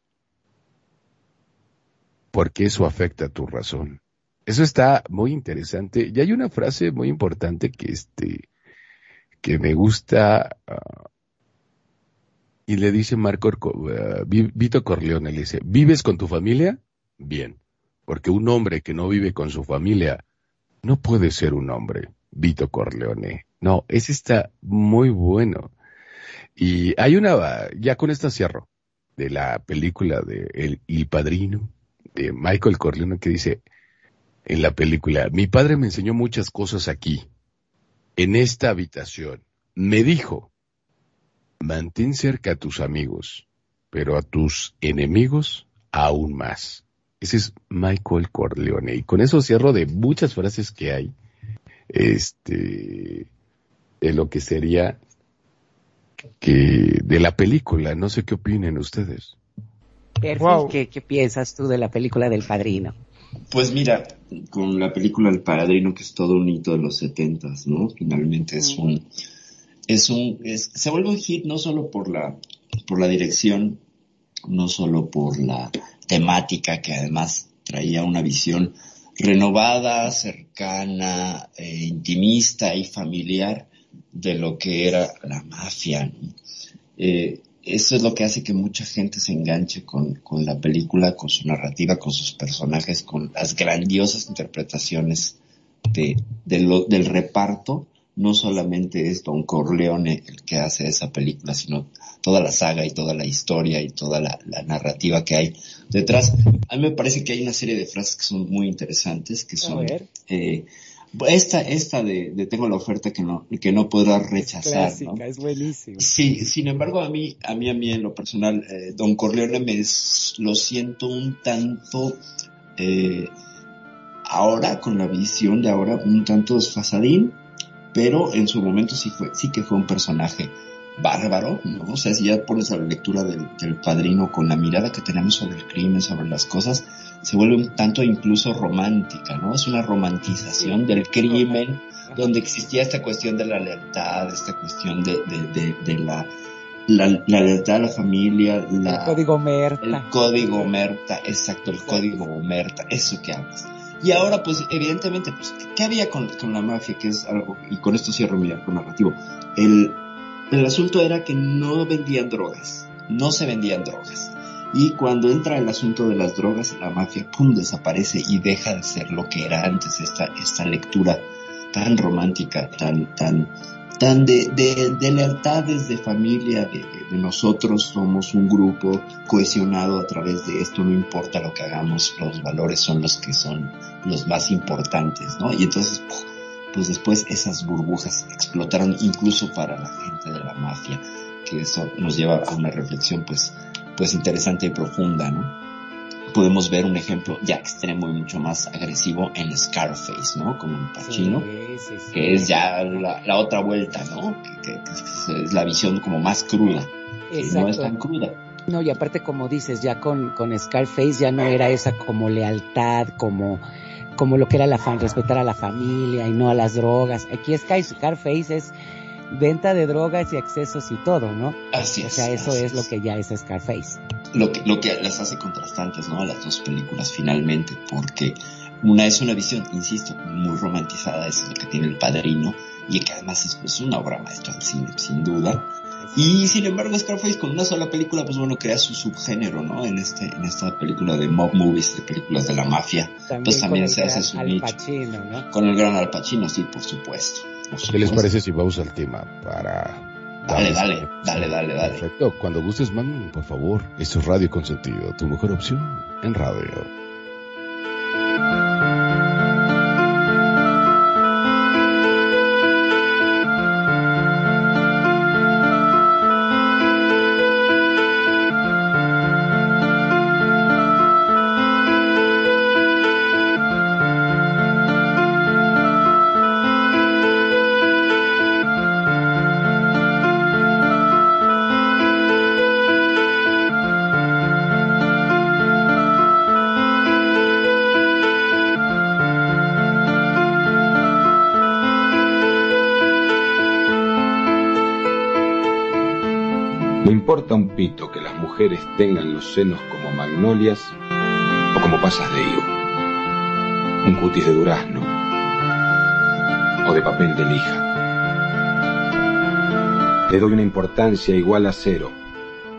Speaker 2: porque eso afecta tu razón. Eso está muy interesante. Y hay una frase muy importante que este, que me gusta, ah, y le dice Marco, Vi- Vito Corleone, le dice, ¿vives con tu familia? Bien, porque un hombre que no vive con su familia no puede ser un hombre, Vito Corleone. No, ese está muy bueno. Y hay una, ya con esta cierro, de la película de El Padrino, de Michael Corleone, que dice en la película, mi padre me enseñó muchas cosas aquí, en esta habitación. Me dijo, mantén cerca a tus amigos, pero a tus enemigos aún más. Ese es Michael Corleone. Y con eso cierro de muchas frases que hay, este, de lo que sería que de la película. No sé qué opinen ustedes.
Speaker 4: Wow.
Speaker 1: ¿qué, ¿qué piensas tú de la película del padrino?
Speaker 3: Pues mira, con la película El Padrino, que es todo un hito de los setentas, ¿no? Finalmente es un, es un, es- se vuelve un hit no solo por la, por la dirección, no solo por la temática, que además traía una visión renovada, cercana, eh, intimista y familiar de lo que era la mafia, ¿no? Eh, eso es lo que hace que mucha gente se enganche con, con la película, con su narrativa, con sus personajes, con las grandiosas interpretaciones de, de lo- del reparto. No solamente es Don Corleone el que hace esa película, sino toda la saga y toda la historia y toda la, la narrativa que hay detrás. A mí me parece que hay una serie de frases que son muy interesantes, que son,
Speaker 1: ver.
Speaker 3: eh, esta, esta de, de tengo la oferta que no, que no podrás rechazar, ¿no?
Speaker 1: es buenísima.
Speaker 3: Sí, sin embargo, a mí, a mí, a mí en lo personal, eh, Don Corleone me lo siento un tanto, eh, ahora, con la visión de ahora, un tanto desfasadín, pero en su momento sí fue, sí que fue un personaje bárbaro, ¿no? O sea, si ya pones a la lectura del, del padrino con la mirada que tenemos sobre el crimen, sobre las cosas, se vuelve un tanto incluso romántica, ¿no? Es una romantización del crimen, donde existía esta cuestión de la lealtad, esta cuestión de, de, de, de la, la, la lealtad a la familia, la,
Speaker 1: El código Merta.
Speaker 3: el código Merta, exacto, el código Merta, eso que hablas. Y ahora, pues, evidentemente, pues, ¿qué había con, con la mafia? Que es algo, y con esto cierro mi arco narrativo. El, el asunto era que no vendían drogas, no se vendían drogas. Y cuando entra el asunto de las drogas, la mafia, pum, desaparece y deja de ser lo que era antes esta, esta lectura tan romántica, tan, tan, tan de, de, de lealtades de familia, de, de, nosotros somos un grupo cohesionado a través de esto, no importa lo que hagamos, los valores son los que son los más importantes, ¿no? Y entonces, pues después esas burbujas explotaron incluso para la gente de la mafia, que eso nos lleva a una reflexión pues, pues interesante y profunda, ¿no? podemos ver un ejemplo ya extremo y mucho más agresivo en Scarface, ¿no? Como un Pacino, sí, sí, sí. que es ya la, la, otra vuelta, ¿no? Que, que, que, es la visión como más cruda, Exacto. no es tan cruda.
Speaker 1: No, y aparte como dices, ya con, con Scarface ya no era esa como lealtad, como, como lo que era la fan, respetar a la familia y no a las drogas. Aquí Scarface es venta de drogas y accesos y todo, ¿no?
Speaker 3: Así
Speaker 1: es. O sea, eso es, es lo que ya es Scarface.
Speaker 3: Lo que, lo que las hace contrastantes, ¿no? A las dos películas finalmente, porque una es una visión, insisto, muy romantizada, es lo que tiene el padrino, y que además es pues, una obra maestra del cine, sin duda. Y sin embargo, Scarface con una sola película, pues bueno, crea su subgénero, ¿no? En este, en esta película de mob movies, de películas de la mafia,
Speaker 1: también
Speaker 3: pues también se hace su
Speaker 1: Al
Speaker 3: nicho.
Speaker 1: Pacino, ¿no?
Speaker 3: Con el gran Al Pacino, sí, por supuesto. por
Speaker 2: ¿Qué les
Speaker 3: supuesto.
Speaker 2: parece si vamos al tema para...
Speaker 3: Dale,
Speaker 2: darles-
Speaker 3: dale, dale, dale, dale.
Speaker 2: Perfecto. Cuando gustes, man, por favor. Esto es Radio Consentido, tu mejor opción en radio.
Speaker 7: Que las mujeres tengan los senos como magnolias o como pasas de higo, un cutis de durazno o de papel de lija. Le doy una importancia igual a cero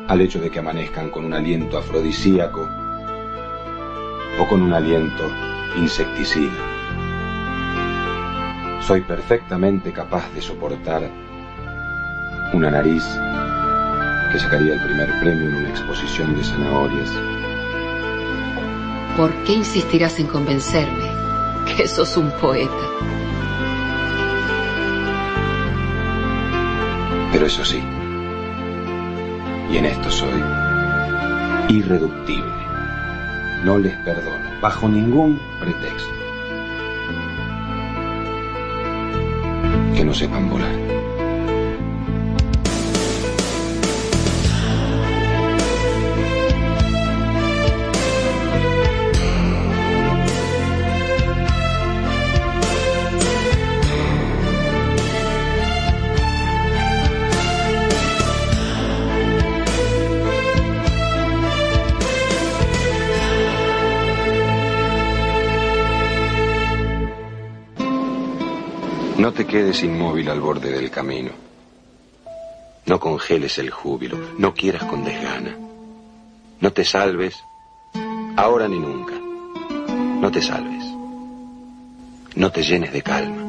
Speaker 7: al hecho de que amanezcan con un aliento afrodisíaco o con un aliento insecticida. Soy perfectamente capaz de soportar una nariz que sacaría el primer premio en una exposición de zanahorias.
Speaker 8: ¿Por qué insistirás en convencerme que sos un poeta?
Speaker 7: Pero eso sí, y en esto soy irreductible. No les perdono, bajo ningún pretexto. Que no sepan volar. Quedes inmóvil al borde del camino. No congeles el júbilo, no quieras con desgana. No te salves, ahora ni nunca. No te salves. No te llenes de calma.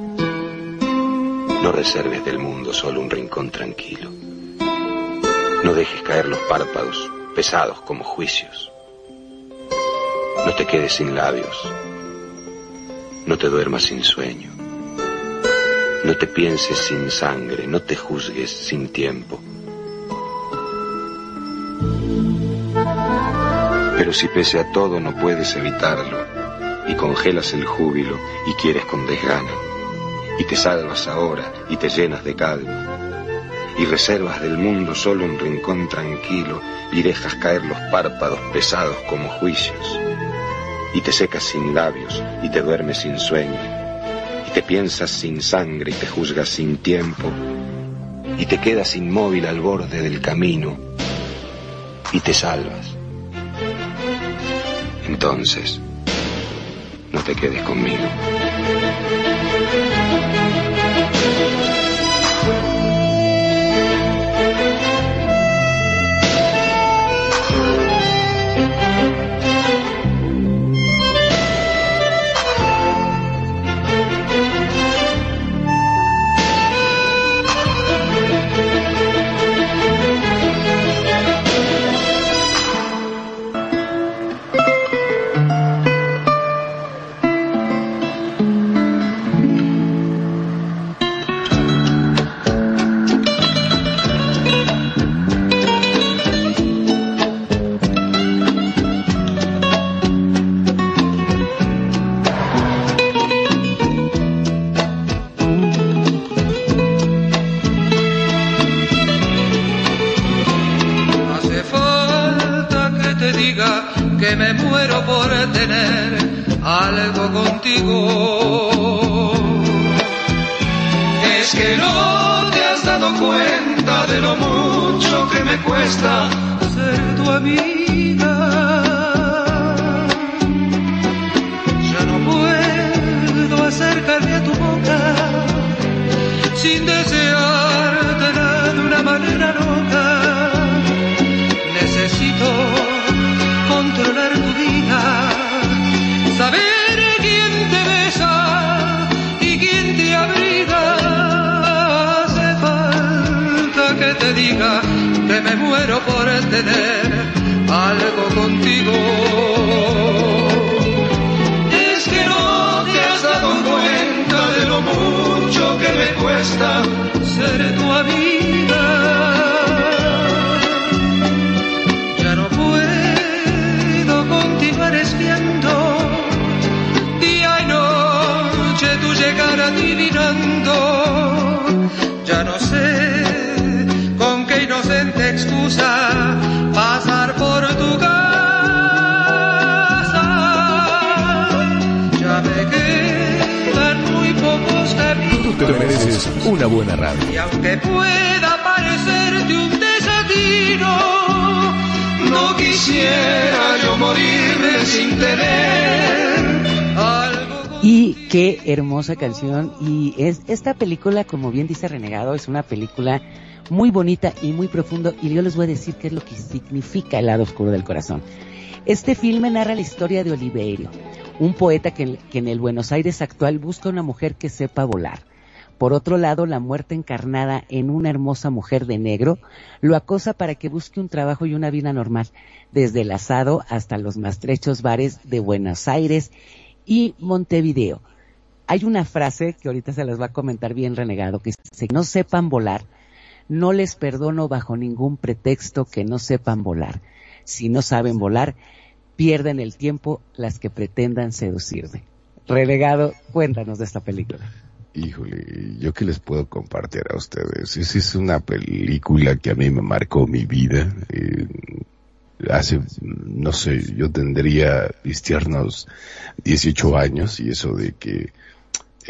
Speaker 7: No reserves del mundo solo un rincón tranquilo. No dejes caer los párpados, pesados como juicios. No te quedes sin labios. No te duermas sin sueño. No te pienses sin sangre, no te juzgues sin tiempo. Pero si pese a todo no puedes evitarlo, y congelas el júbilo y quieres con desgana, y te salvas ahora y te llenas de calma, y reservas del mundo solo un rincón tranquilo y dejas caer los párpados pesados como juicios, y te secas sin labios y te duermes sin sueño, te piensas sin sangre y te juzgas sin tiempo, y te quedas inmóvil al borde del camino, y te salvas. Entonces, no te quedes conmigo.
Speaker 9: Me muero por tener algo contigo. Es que no te has dado cuenta de lo mucho que me cuesta ser tu amiga. Me muero por tener
Speaker 2: Una buena radio.
Speaker 9: Y aunque pueda parecerte un desatino, no quisiera yo morirme sin tener algo.
Speaker 1: Y qué hermosa canción. Y es esta película, como bien dice Renegado, es una película muy bonita y muy profundo. Y yo les voy a decir qué es lo que significa el lado oscuro del corazón. Este filme narra la historia de Oliverio, un poeta que, que en el Buenos Aires actual busca una mujer que sepa volar. Por otro lado, la muerte encarnada en una hermosa mujer de negro lo acosa para que busque un trabajo y una vida normal, desde el asado hasta los más trechos bares de Buenos Aires y Montevideo. Hay una frase que ahorita se las va a comentar bien renegado, que dice, no sepan volar, no les perdono bajo ningún pretexto que no sepan volar. Si no saben volar, pierden el tiempo las que pretendan seducirme. Relegado, cuéntanos de esta película.
Speaker 2: Híjole, ¿yo qué les puedo compartir a ustedes? Esa es una película que a mí me marcó mi vida. Eh, hace, no sé, yo tendría mis tiernos 18 años y eso de que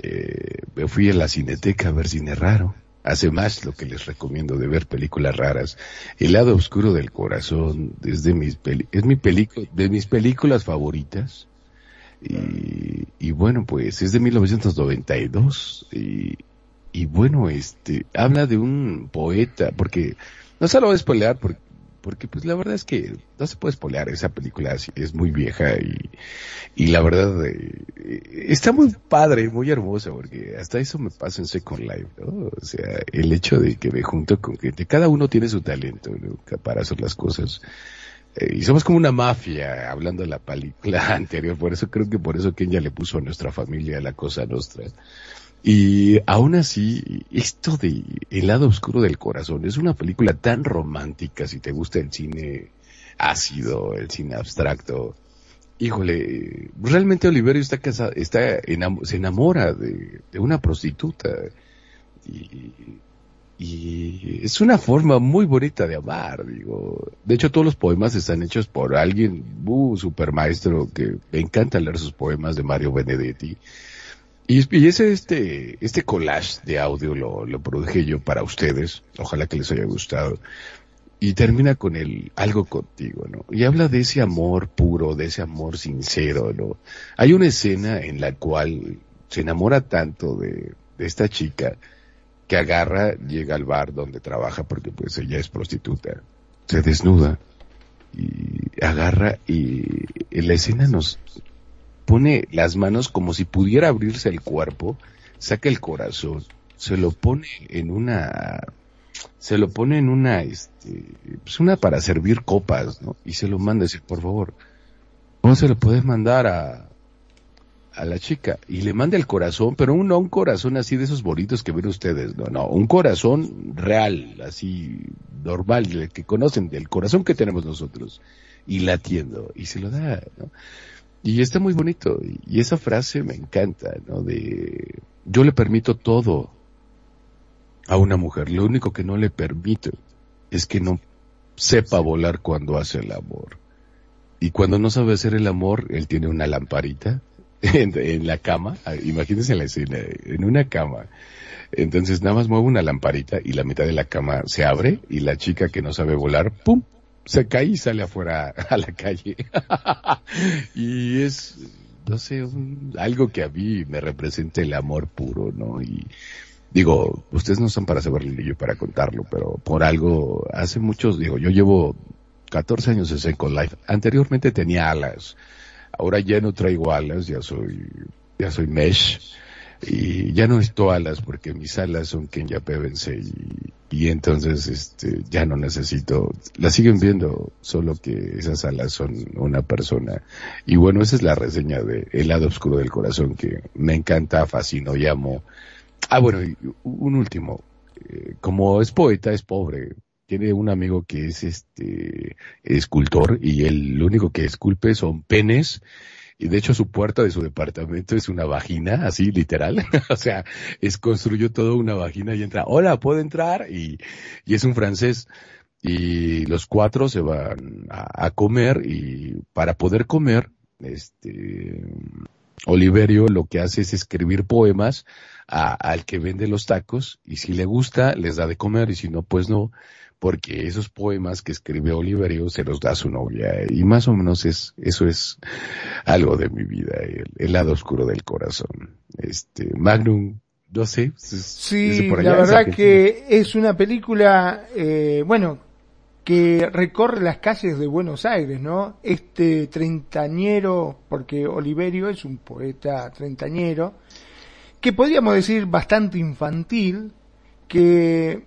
Speaker 2: eh, me fui a la cineteca a ver cine raro. Hace más lo que les recomiendo de ver películas raras. El lado oscuro del corazón es de mis peli es mi de mis películas favoritas. Y, y bueno, pues es de 1992 y, y bueno, este, habla de un poeta, porque no se lo voy a spoilear porque, pues la verdad es que no se puede spoilear esa película, es, muy vieja y, y la verdad eh, está muy padre, muy hermosa, porque hasta eso me pasa en Second Life, ¿no? O sea, el hecho de que me junto con gente, cada uno tiene su talento ¿no? para hacer las cosas. Eh, y somos como una mafia, hablando de la película anterior, por eso creo que por eso Kenya le puso a nuestra familia la cosa nuestra. Y aún así, esto de El lado oscuro del corazón es una película tan romántica si te gusta el cine ácido, el cine abstracto. Híjole, realmente Oliverio está casado, está se enamora de, de una prostituta y, y es una forma muy bonita de amar, digo. De hecho, todos los poemas están hechos por alguien, uh, super maestro, que me encanta leer sus poemas de Mario Benedetti. Y, y ese, este, este collage de audio lo, lo produje yo para ustedes. Ojalá que les haya gustado. Y termina con el algo contigo, ¿no? Y habla de ese amor puro, de ese amor sincero, ¿no? Hay una escena en la cual se enamora tanto de, de esta chica que agarra, llega al bar donde trabaja porque pues ella es prostituta, se desnuda y agarra y en la escena nos pone las manos como si pudiera abrirse el cuerpo, saca el corazón, se lo pone en una se lo pone en una este pues una para servir copas, ¿no? Y se lo manda dice, por favor, ¿cómo se lo puedes mandar a a la chica y le manda el corazón, pero un, no un corazón así de esos bonitos que ven ustedes, no, no, un corazón real, así normal, el que conocen, del corazón que tenemos nosotros, y latiendo, y se lo da, ¿no? Y está muy bonito, y esa frase me encanta, ¿no? De, yo le permito todo a una mujer, lo único que no le permito es que no sepa volar cuando hace el amor. y cuando no sabe hacer el amor, él tiene una lamparita en, la cama, ah, imagínense la escena, en una cama. Entonces nada más mueve una lamparita y la mitad de la cama se abre y la chica que no sabe volar, ¡pum! se cae y sale afuera a la calle. y es, no sé, algo que a mí me representa el amor puro, ¿no? Y digo, ustedes no son para saberlo ni yo para contarlo, pero por algo, hace muchos, digo, yo llevo 14 años en Second Life. Anteriormente tenía alas. Ahora ya no traigo alas, ya soy, ya soy mesh. Y ya no necesito alas porque mis alas son Kenya Pevensey y, y entonces este ya no necesito, las siguen viendo, solo que esas alas son una persona. Y bueno, esa es la reseña de El lado oscuro del corazón que me encanta, fascino y amo. Ah, bueno, y un último. Eh, como es poeta, es pobre. Tiene un amigo que es este escultor y él lo único que esculpe son penes y de hecho su puerta de su departamento es una vagina, así literal. o sea, es construyó todo una vagina y entra, hola, ¿puedo entrar? Y, y es un francés. Y los cuatro se van a, a comer y para poder comer, este, Oliverio lo que hace es escribir poemas al que vende los tacos y si le gusta les da de comer y si no pues no porque esos poemas que escribe Oliverio se los da a su novia y más o menos es eso es algo de mi vida el, el lado oscuro del corazón este Magnum no sé es- es
Speaker 4: Sí, la
Speaker 2: es
Speaker 4: verdad
Speaker 2: argentino.
Speaker 4: que es una película, eh, bueno, que recorre las calles de Buenos Aires, ¿no? Este treintañero, porque Oliverio es un poeta treintañero, que podríamos decir bastante infantil, que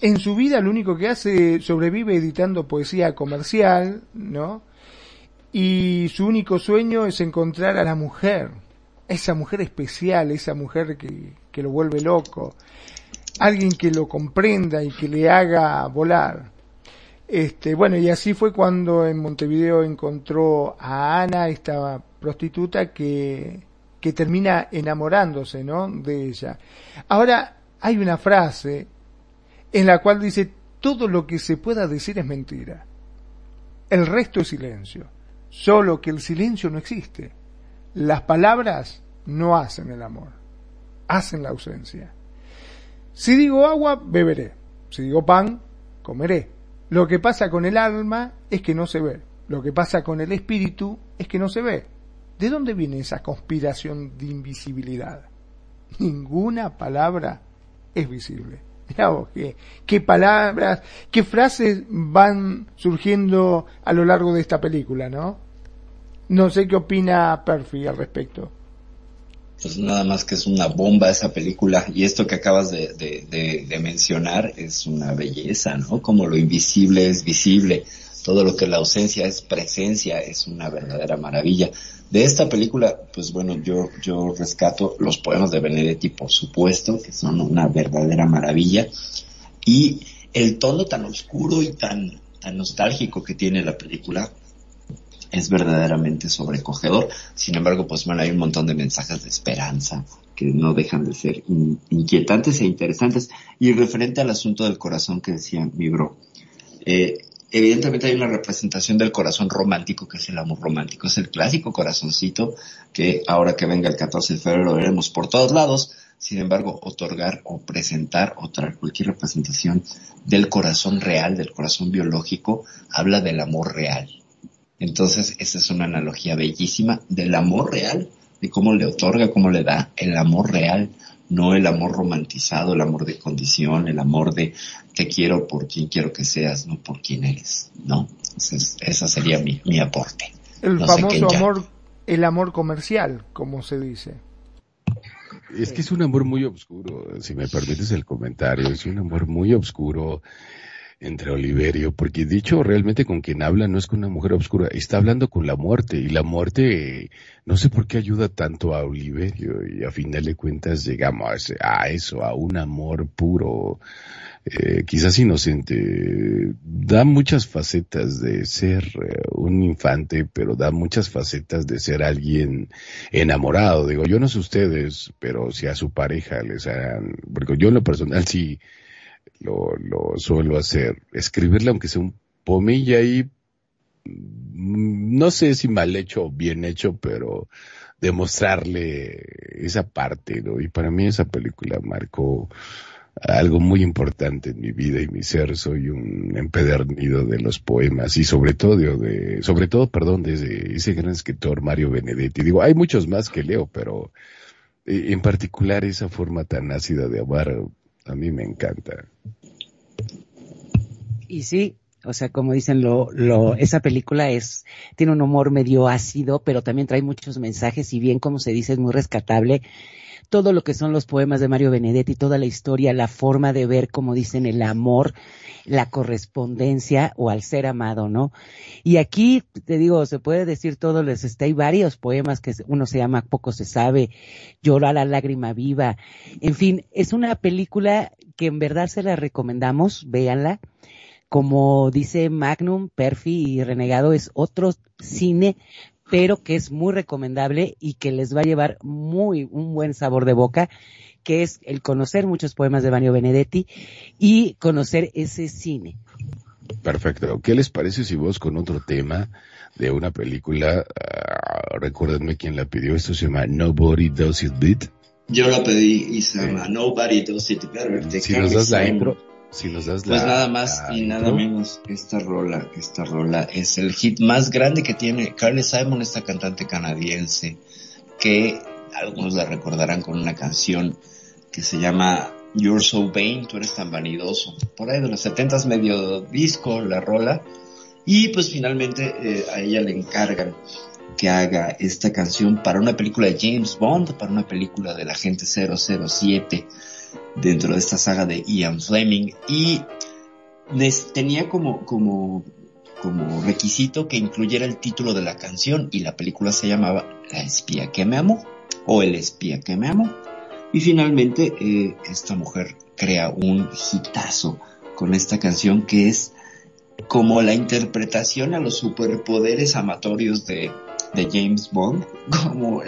Speaker 4: en su vida lo único que hace sobrevive editando poesía comercial, ¿no? Y su único sueño es encontrar a la mujer, esa mujer especial, esa mujer que, que lo vuelve loco, alguien que lo comprenda y que le haga volar. Este, bueno, y así fue cuando en Montevideo encontró a Ana, esta prostituta que, que termina enamorándose, ¿no? De ella. Ahora, hay una frase en la cual dice, todo lo que se pueda decir es mentira. El resto es silencio. Solo que el silencio no existe. Las palabras no hacen el amor, hacen la ausencia. Si digo agua, beberé. Si digo pan, comeré. Lo que pasa con el alma es que no se ve. Lo que pasa con el espíritu es que no se ve. ¿De dónde viene esa conspiración de invisibilidad? Ninguna palabra es visible. Mirá vos, qué, qué palabras, qué frases van surgiendo a lo largo de esta película, ¿no? No sé qué opina Perfi al respecto.
Speaker 3: Pues nada más que es una bomba esa película y esto que acabas de, de, de, de mencionar es una belleza, ¿no? Como lo invisible es visible, todo lo que la ausencia es presencia, es una verdadera maravilla. De esta película, pues bueno, yo, yo rescato los poemas de Benedetti, por supuesto, que son una verdadera maravilla, y el tono tan oscuro y tan, tan nostálgico que tiene la película es verdaderamente sobrecogedor. Sin embargo, pues bueno, hay un montón de mensajes de esperanza que no dejan de ser in- inquietantes e interesantes. Y referente al asunto del corazón que decía mi bro, eh, evidentemente hay una representación del corazón romántico que es el amor romántico. Es el clásico corazoncito que ahora que venga el 14 de febrero lo veremos por todos lados. Sin embargo, otorgar o presentar o traer cualquier representación del corazón real, del corazón biológico, habla del amor real. Entonces, esa es una analogía bellísima del amor real, de cómo le otorga, cómo le da el amor real, no el amor romantizado, el amor de condición, el amor de te quiero por quien quiero que seas, no por quien eres, ¿no? Ese es- esa sería mi, mi aporte.
Speaker 4: El
Speaker 3: No
Speaker 4: famoso amor, el amor comercial, como se dice.
Speaker 2: Es que es un amor muy oscuro, si me permites el comentario, es un amor muy oscuro entre Oliverio, porque dicho realmente con quien habla no es con una mujer oscura, está hablando con la muerte, y la muerte no sé por qué ayuda tanto a Oliverio, y a final de cuentas llegamos a, eso, a un amor puro, eh, quizás inocente, da muchas facetas de ser eh, un infante, pero da muchas facetas de ser alguien enamorado. Digo, yo no sé ustedes, pero si a su pareja les hagan, porque yo en lo personal sí lo, lo suelo hacer, escribirle aunque sea un pomilla ahí no sé si mal hecho o bien hecho, pero demostrarle esa parte, ¿no? Y para mí esa película marcó algo muy importante en mi vida y mi ser. Soy un empedernido de los poemas y sobre todo, de, sobre todo, perdón, de ese gran escritor Mario Benedetti. Digo, hay muchos más que leo, pero eh, en particular esa forma tan ácida de amar a mí me encanta.
Speaker 1: Y sí, o sea, como dicen, lo, lo, esa película es, tiene un humor medio ácido, pero también trae muchos mensajes y bien, como se dice, es muy rescatable. Todo lo que son los poemas de Mario Benedetti, toda la historia, la forma de ver, como dicen, el amor, la correspondencia o al ser amado, ¿no? Y aquí, te digo, se puede decir todo, les está, hay varios poemas que uno se llama Poco se sabe, Llora la lágrima viva. En fin, es una película que en verdad se la recomendamos, véanla como dice Magnum, Perfi y Renegado, es otro cine, pero que es muy recomendable y que les va a llevar muy, un buen sabor de boca, que es el conocer muchos poemas de Banio Benedetti y conocer ese cine.
Speaker 2: Perfecto. ¿Qué les parece si vos con otro tema de una película, uh, recuérdenme quién la pidió, esto se llama Nobody Does It Beat?
Speaker 3: Yo la pedí y se llama Nobody Does It Better.
Speaker 2: Si nos das la intro, si nos das
Speaker 3: pues nada más y nada menos esta rola, esta rola es el hit más grande que tiene Carly Simon, esta cantante canadiense, que algunos la recordarán con una canción que se llama You're So Vain, tú eres tan vanidoso. Por ahí de los setentas medio disco la rola. Y pues finalmente eh, a ella le encargan que haga esta canción para una película de James Bond, para una película del agente 007 dentro de esta saga de Ian Fleming y tenía como, como, como requisito que incluyera el título de la canción y la película se llamaba La espía que me amó o El espía que me amó. Y finalmente eh, esta mujer crea un hitazo con esta canción que es como la interpretación a los superpoderes amatorios de, de James Bond, como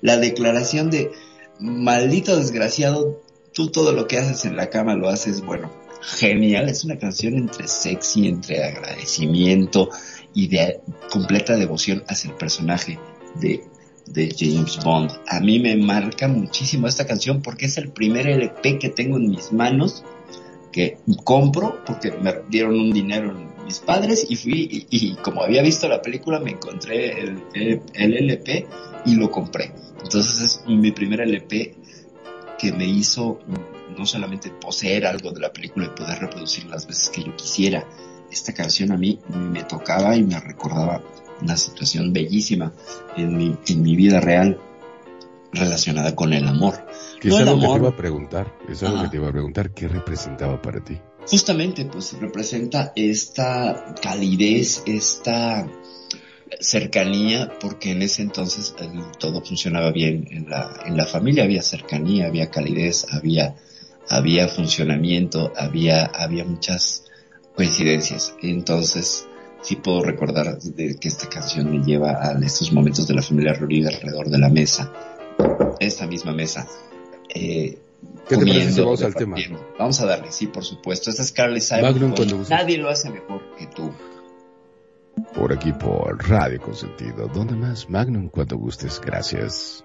Speaker 3: la declaración de maldito desgraciado, tú todo lo que haces en la cama lo haces, bueno, genial. Es una canción entre sexy, entre agradecimiento y de completa devoción hacia el personaje de, James Bond. A mí me marca muchísimo esta canción porque es el primer LP que tengo en mis manos que compro porque me dieron un dinero mis padres y fui y, como había visto la película me encontré el, el LP y lo compré. Entonces es mi primer LP que me hizo no solamente poseer algo de la película y poder reproducir las veces que yo quisiera. Esta canción a mí me tocaba y me recordaba una situación bellísima en mi, en mi vida real relacionada con el amor.
Speaker 2: Que es algo que te iba a preguntar, es algo Ajá. que te iba a preguntar, ¿qué representaba para ti?
Speaker 3: Justamente, pues representa esta calidez, esta cercanía, porque en ese entonces todo funcionaba bien en la, en la familia, había cercanía, había calidez, había, había funcionamiento, había, había muchas coincidencias. Entonces, sí puedo recordar de que esta canción me lleva a estos momentos de la familia reunida alrededor de la mesa, esta misma mesa. Eh,
Speaker 2: ¿Qué te parece si vamos al tema?
Speaker 3: Vamos a darle, sí, por supuesto. Esta es Carly Simon. Nadie lo hace mejor que tú.
Speaker 2: Por aquí por Radio Consentido. ¿Dónde más? Magnum, cuando gustes. Gracias.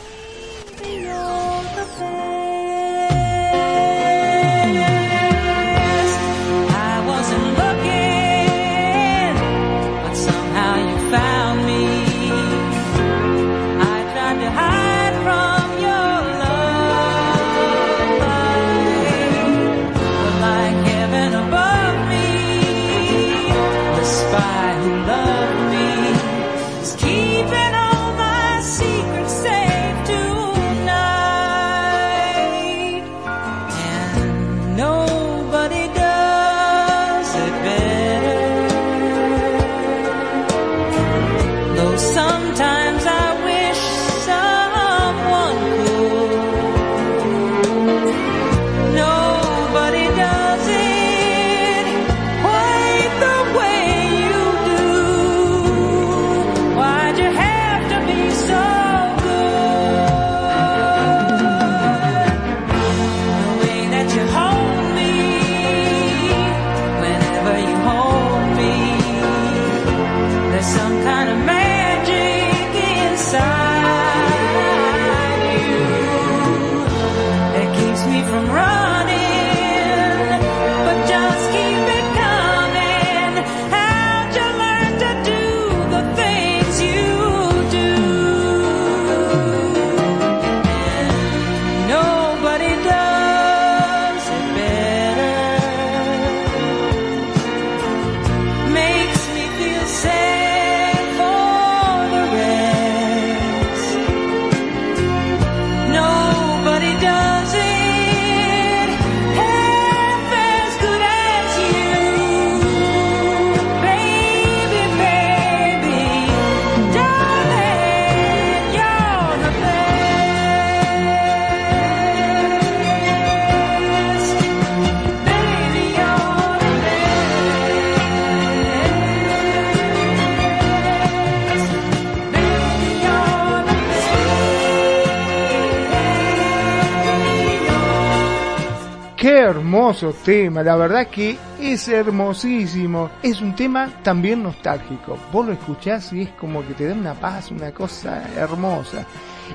Speaker 4: Hermoso tema, la verdad que es hermosísimo. Es un tema también nostálgico. Vos lo escuchás y es como que te da una paz, una cosa hermosa.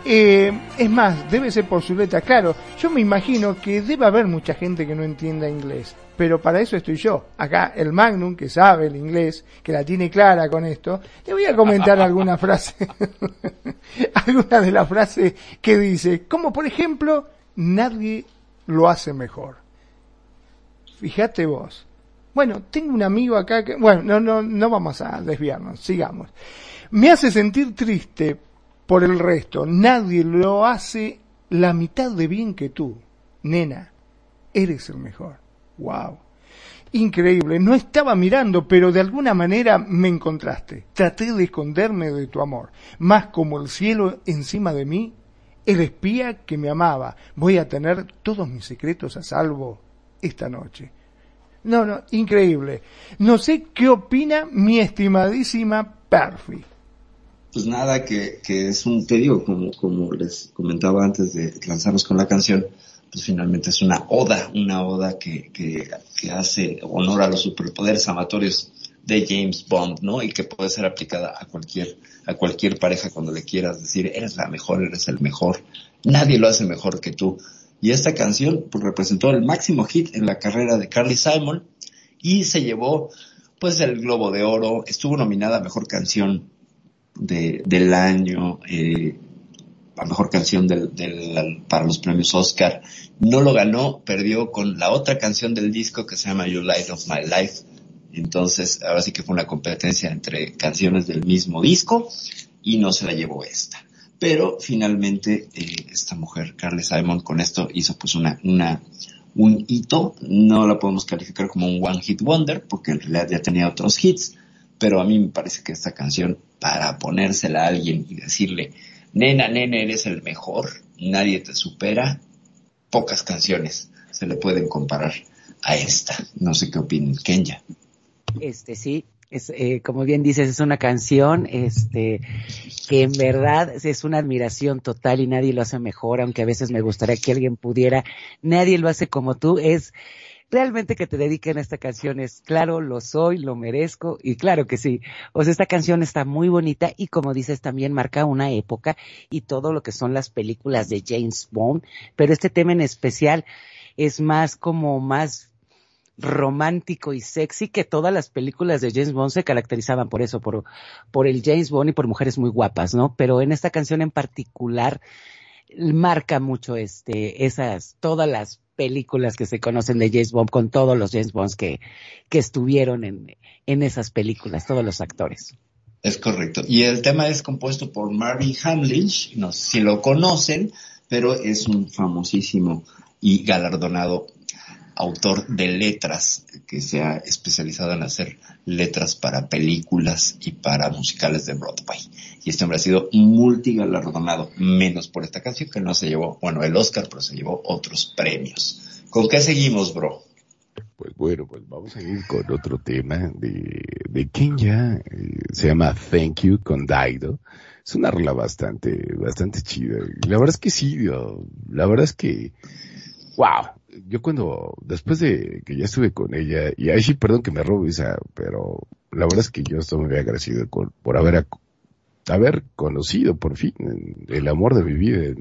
Speaker 4: Eh, es más, debe ser por su letra. Claro, yo me imagino que debe haber mucha gente que no entienda inglés. Pero para eso estoy yo. Acá el Magnum, que sabe el inglés, que la tiene clara con esto, le voy a comentar alguna frase. alguna de las frases que dice. Como por ejemplo, nadie lo hace mejor. Fíjate vos. Bueno, tengo un amigo acá que, bueno, no, no, no vamos a desviarnos, sigamos. Me hace sentir triste por el resto. Nadie lo hace la mitad de bien que tú. Nena, eres el mejor. Wow. Increíble. No estaba mirando, pero de alguna manera me encontraste. Traté de esconderme de tu amor. Más como el cielo encima de mí, el espía que me amaba. Voy a tener todos mis secretos a salvo esta noche. No, no, increíble. No sé qué opina mi estimadísima Perfi.
Speaker 3: Pues nada, que, es un, te digo, como, como les comentaba antes de lanzarnos con la canción, pues finalmente es una oda, una oda que, que, que hace honor a los superpoderes amatorios de James Bond, ¿no? Y que puede ser aplicada a cualquier, a cualquier pareja cuando le quieras decir, eres la mejor, eres el mejor, nadie lo hace mejor que tú. Y esta canción pues, representó el máximo hit en la carrera de Carly Simon y se llevó pues el Globo de Oro, estuvo nominada a Mejor Canción de, del año, eh, a Mejor Canción del, del, para los premios Oscar. No lo ganó, perdió con la otra canción del disco que se llama You Light of My Life. Entonces, ahora sí que fue una competencia entre canciones del mismo disco y no se la llevó esta pero finalmente eh, esta mujer, Carly Simon, con esto hizo pues una, una, un hito, no la podemos calificar como un one hit wonder, porque en realidad ya tenía otros hits, pero a mí me parece que esta canción, para ponérsela a alguien y decirle, nena, nena, eres el mejor, nadie te supera, pocas canciones se le pueden comparar a esta. No sé qué opinan, Kenya.
Speaker 1: Este sí, es, eh, como bien dices, es una canción, este, que en verdad es una admiración total y nadie lo hace mejor, aunque a veces me gustaría que alguien pudiera, nadie lo hace como tú, es realmente que te dediquen a esta canción es, claro, lo soy, lo merezco y claro que sí. O sea, esta canción está muy bonita y como dices también marca una época y todo lo que son las películas de James Bond, pero este tema en especial es más como más romántico y sexy que todas las películas de James Bond se caracterizaban por eso, por, por el James Bond y por mujeres muy guapas, ¿no? Pero en esta canción en particular marca mucho este, esas, todas las películas que se conocen de James Bond con todos los James Bonds que, que estuvieron en, en esas películas, todos los actores.
Speaker 3: Es correcto. Y el tema es compuesto por Marvin Hamlish, no sé si lo conocen, pero es un famosísimo y galardonado autor de letras que se ha especializado en hacer letras para películas y para musicales de Broadway. Y este hombre ha sido multigalardonado, menos por esta canción que no se llevó, bueno, el Oscar, pero se llevó otros premios. ¿Con qué seguimos, bro?
Speaker 2: Pues bueno, pues vamos a ir con otro tema de, de Kenya, se llama Thank You con Daido. Es una rola bastante, bastante chida. La verdad es que sí, la verdad es que, wow, yo cuando, después de que ya estuve con ella, y ahí sí, perdón que me robo pero la verdad es que yo estoy muy agradecido con, por haber, haber conocido por fin el amor de mi vida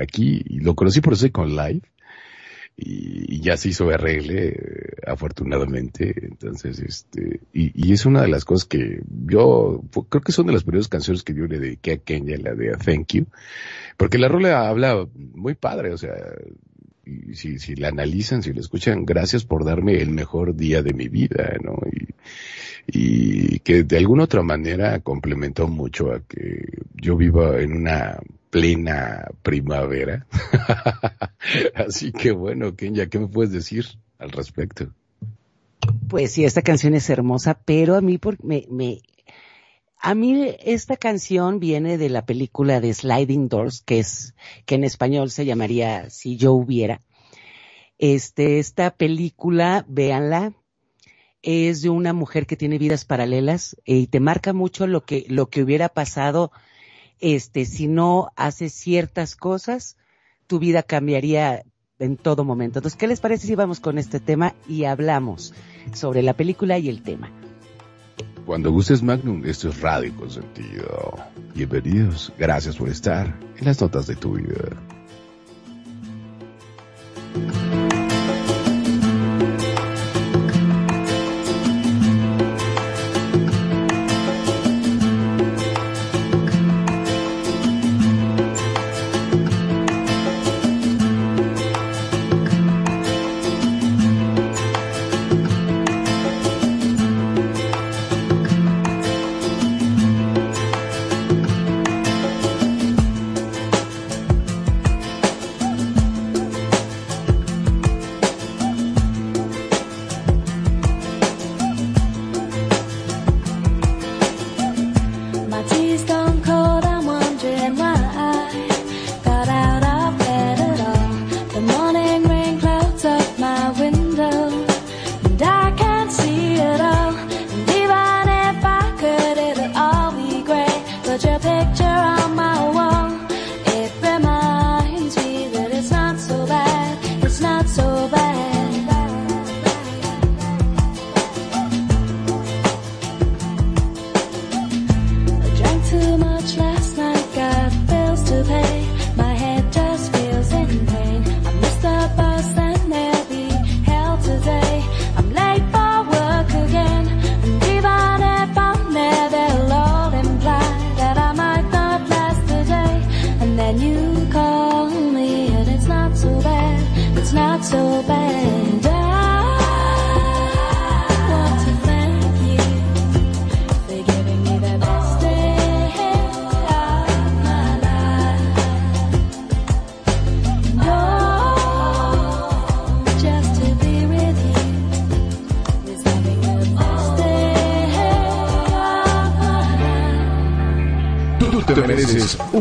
Speaker 2: aquí, y lo conocí por con Live, y, ya se hizo RL, afortunadamente, entonces, este, y, y, es una de las cosas que yo, creo que son de las primeras canciones que yo le dediqué a Kenya, la de Thank You, porque la rola habla muy padre, o sea, y si, si la analizan, si la escuchan, gracias por darme el mejor día de mi vida, ¿no? Y, y que de alguna otra manera complementó mucho a que yo viva en una plena primavera. Así que bueno, Kenya, ¿qué me puedes decir al respecto?
Speaker 1: Pues sí, esta canción es hermosa, pero a mí por, me, me, a mí esta canción viene de la película de Sliding Doors, que es, que en español se llamaría Si yo hubiera. Este, esta película, véanla, es de una mujer que tiene vidas paralelas y te marca mucho lo que, lo que hubiera pasado, este, si no haces ciertas cosas, tu vida cambiaría en todo momento. Entonces, ¿qué les parece si vamos con este tema y hablamos sobre la película y el tema?
Speaker 2: Cuando gustes Magnum, esto es Radio Consentido. Bienvenidos, gracias por estar en las notas de tu vida.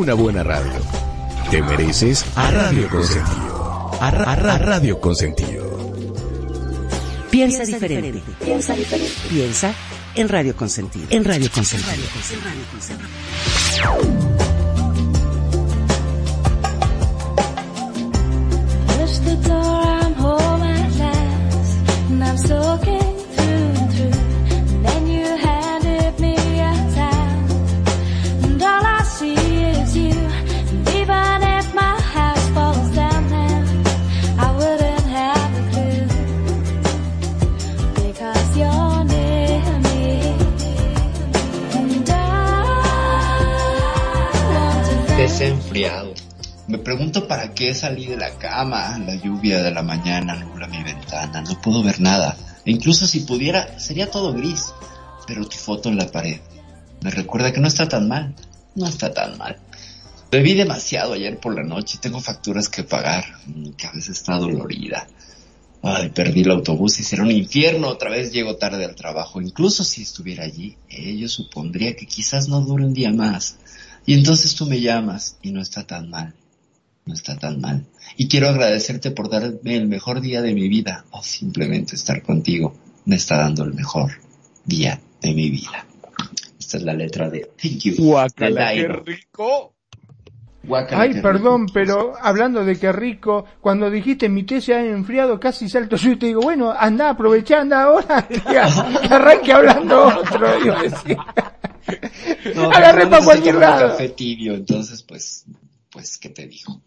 Speaker 2: Una buena radio. Te mereces a Radio Consentido. A, Ra- a Ra- Radio Consentido.
Speaker 1: Piensa, diferente. Piensa. Piensa en Radio Consentido. En Radio Consentido.
Speaker 10: Push
Speaker 3: Desenfriado. Me pregunto para qué salí de la cama. La lluvia de la mañana nubla mi ventana. No puedo ver nada. E incluso si pudiera, sería todo gris. Pero tu foto en la pared me recuerda que no está tan mal. No está tan mal. Bebí demasiado ayer por la noche. Tengo facturas que pagar. Mi cabeza está dolorida. Ay, perdí el autobús y será un infierno. Otra vez llego tarde al trabajo. Incluso si estuviera allí, ello supondría que quizás no dure un día más. Y entonces tú me llamas y no está tan mal. No está tan mal. Y quiero agradecerte por darme el mejor día de mi vida o simplemente estar contigo me está dando el mejor día de mi vida. Esta es la letra de Thank You.
Speaker 2: Guácala,
Speaker 3: de
Speaker 2: qué rico.
Speaker 3: Guácala,
Speaker 4: Ay,
Speaker 3: qué
Speaker 4: perdón,
Speaker 3: rico.
Speaker 4: pero hablando de que rico, cuando dijiste mi té se ha enfriado, casi salto yo y te digo, bueno, anda, aprovecha, anda ahora, que, que arranque hablando otro. digo, sí.
Speaker 3: No,
Speaker 4: Agarré para cualquier lado.
Speaker 3: café tibio, entonces pues, pues, ¿qué te digo?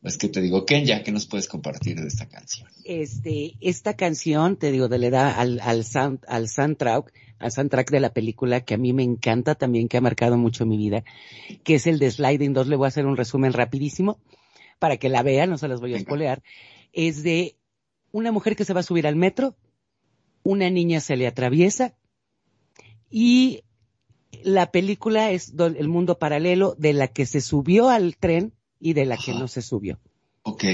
Speaker 3: Pues, ¿qué te digo? Kenya, ¿qué nos puedes compartir de esta canción?
Speaker 1: Este, esta canción, te digo, le da al, al, sound, al soundtrack, al soundtrack de la película que a mí me encanta también, que ha marcado mucho mi vida, que es el de Sliding 2. Le voy a hacer un resumen rapidísimo para que la vean, no se las voy a espolear. Es de una mujer que se va a subir al metro, una niña se le atraviesa y la película es el mundo paralelo de la que se subió al tren y de la que no se subió.
Speaker 3: Ok.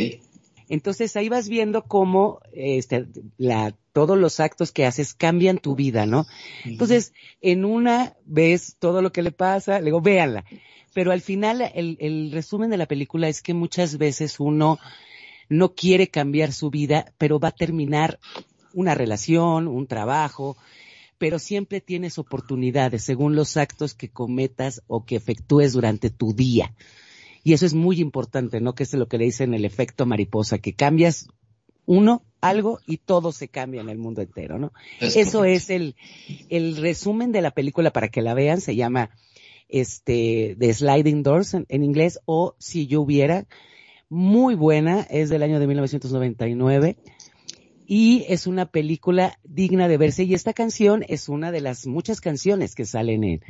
Speaker 1: Entonces ahí vas viendo cómo este, la, todos los actos que haces cambian tu vida, ¿no? Entonces, en una ves todo lo que le pasa, le digo, véanla. Pero al final, el, el resumen de la película es que muchas veces uno no quiere cambiar su vida, pero va a terminar una relación, un trabajo, pero siempre tienes oportunidades según los actos que cometas o que efectúes durante tu día. Y eso es muy importante, ¿no? Que es lo que le dicen el efecto mariposa, que cambias uno, algo y todo se cambia en el mundo entero, ¿no?
Speaker 3: Es
Speaker 1: Eso es el, el resumen de la película para que la vean, se llama este The Sliding Doors en, en inglés o Si yo hubiera, muy buena, es del año de 1999 y es una película digna de verse y esta canción es una de las muchas canciones que salen en,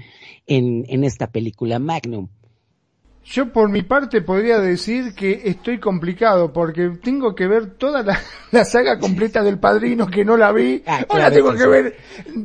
Speaker 1: en, en esta película Magnum.
Speaker 4: Yo por mi parte podría decir que estoy complicado porque tengo que ver toda la, la saga completa del Padrino que no la vi.
Speaker 1: Ah,
Speaker 4: Ahora
Speaker 1: claro
Speaker 4: tengo
Speaker 1: que
Speaker 4: que
Speaker 1: sí.
Speaker 4: ver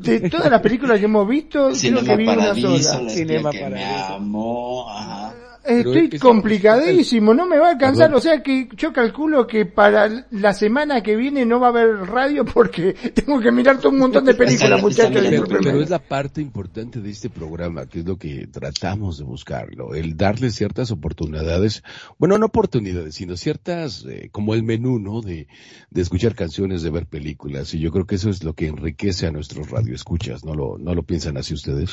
Speaker 4: de todas las películas que hemos visto, creo que vi una sola.
Speaker 3: la
Speaker 1: Cinema
Speaker 3: que me
Speaker 1: Paradiso.
Speaker 3: amó, ajá.
Speaker 4: Estoy
Speaker 2: es-
Speaker 4: complicadísimo, no me va a alcanzar,
Speaker 2: Perdón.
Speaker 4: o sea que yo calculo que para la semana que viene no va a haber radio porque tengo que mirar todo un montón de películas, muchachos.
Speaker 3: Pero
Speaker 2: es la parte importante de este programa, que es lo que tratamos de buscarlo, el darle ciertas oportunidades, bueno, no oportunidades, sino ciertas, eh, como el menú, ¿no? De, de escuchar canciones, de ver películas, y yo creo que eso es lo que enriquece a nuestros radioescuchas, ¿no lo, no lo piensan así ustedes?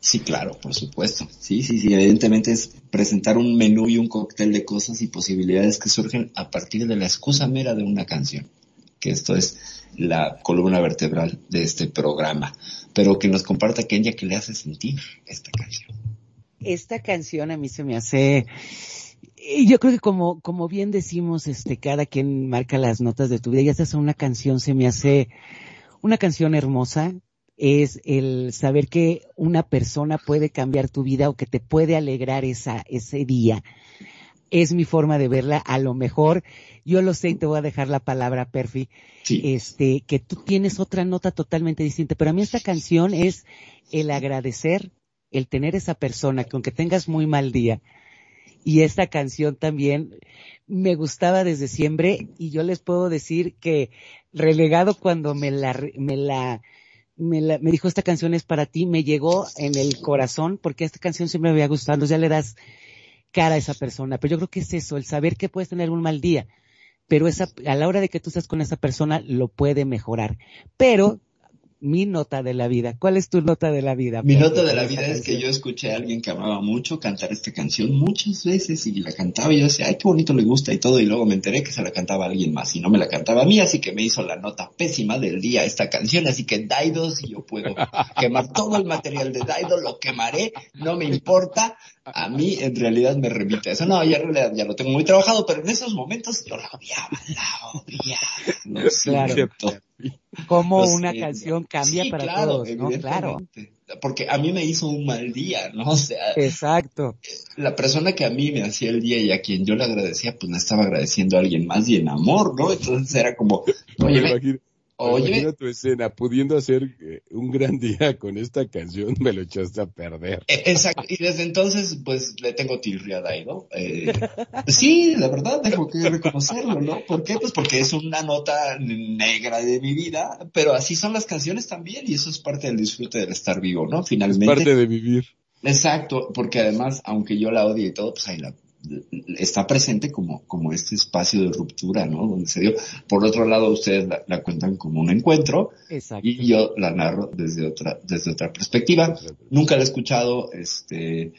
Speaker 3: Sí, claro, por supuesto. Sí, sí, sí, evidentemente es presentar un menú y un cóctel de cosas y posibilidades que surgen a partir de la excusa mera de una canción. Que esto es la columna vertebral de este programa. Pero que nos comparta Kenya que le hace sentir esta canción.
Speaker 1: Esta canción a mí se me hace, yo creo que como, como bien decimos, este, cada quien marca las notas de tu vida, y esta es una canción, se me hace una canción hermosa, es el saber que una persona puede cambiar tu vida o que te puede alegrar esa, ese día. Es mi forma de verla. A lo mejor, yo lo sé y te voy a dejar la palabra, Perfi,
Speaker 3: Sí.
Speaker 1: este, que tú tienes otra nota totalmente distinta, pero a mí esta canción es el agradecer, el tener esa persona que aunque tengas muy mal día, y esta canción también me gustaba desde siempre, y yo les puedo decir que relegado cuando me la, me la, me la, me dijo esta canción es para ti, me llegó en el corazón, porque esta canción siempre me había gustado, ya le das cara a esa persona, pero yo creo que es eso, el saber que puedes tener un mal día, pero esa, a la hora de que tú estás con esa persona, lo puede mejorar. Pero, mi nota de la vida, ¿cuál es tu nota de la vida?
Speaker 3: Mi nota de la vida es que yo escuché a alguien que amaba mucho cantar esta canción muchas veces y la cantaba y yo decía, ay, qué bonito le gusta y todo y luego me enteré que se la cantaba a alguien más y no me la cantaba a mí, así que me hizo la nota pésima del día esta canción, así que Daido, si yo puedo quemar todo el material de Daido, lo quemaré, no me importa, a mí en realidad me remite a eso, no, ya en realidad ya lo tengo muy trabajado, pero en esos momentos yo la odiaba, la odiaba, lo
Speaker 1: Claro.
Speaker 3: siento.
Speaker 1: Cómo
Speaker 3: Lo
Speaker 1: una
Speaker 3: siento.
Speaker 1: canción cambia
Speaker 3: Sí,
Speaker 1: para
Speaker 3: claro,
Speaker 1: todos, ¿no? Claro.
Speaker 3: Porque a mí me hizo un mal día, ¿no? O sea,
Speaker 1: Exacto.
Speaker 3: la persona que a mí me hacía el día y a quien yo le agradecía, pues le estaba agradeciendo a alguien más y en amor, ¿no? Entonces era como, oye, Oye,
Speaker 2: imagino tu escena, pudiendo hacer eh, un gran día con esta canción, me lo echaste a perder.
Speaker 3: Eh, Exacto, y desde entonces pues le tengo tirria a Daido. Eh, sí, la verdad, tengo que reconocerlo, ¿no? ¿Por qué? Pues porque es una nota negra de mi vida, pero así son las canciones también y eso es parte del disfrute del estar vivo, ¿no?
Speaker 2: Es
Speaker 3: Finalmente.
Speaker 2: parte de vivir.
Speaker 3: Exacto, porque además, aunque yo la odie y todo, pues ahí la, está presente como, como este espacio de ruptura, ¿no? Donde se dio. Por otro lado, ustedes la, la cuentan como un encuentro
Speaker 1: Exacto.
Speaker 3: y yo la narro desde otra, desde otra perspectiva. Nunca la he escuchado, este,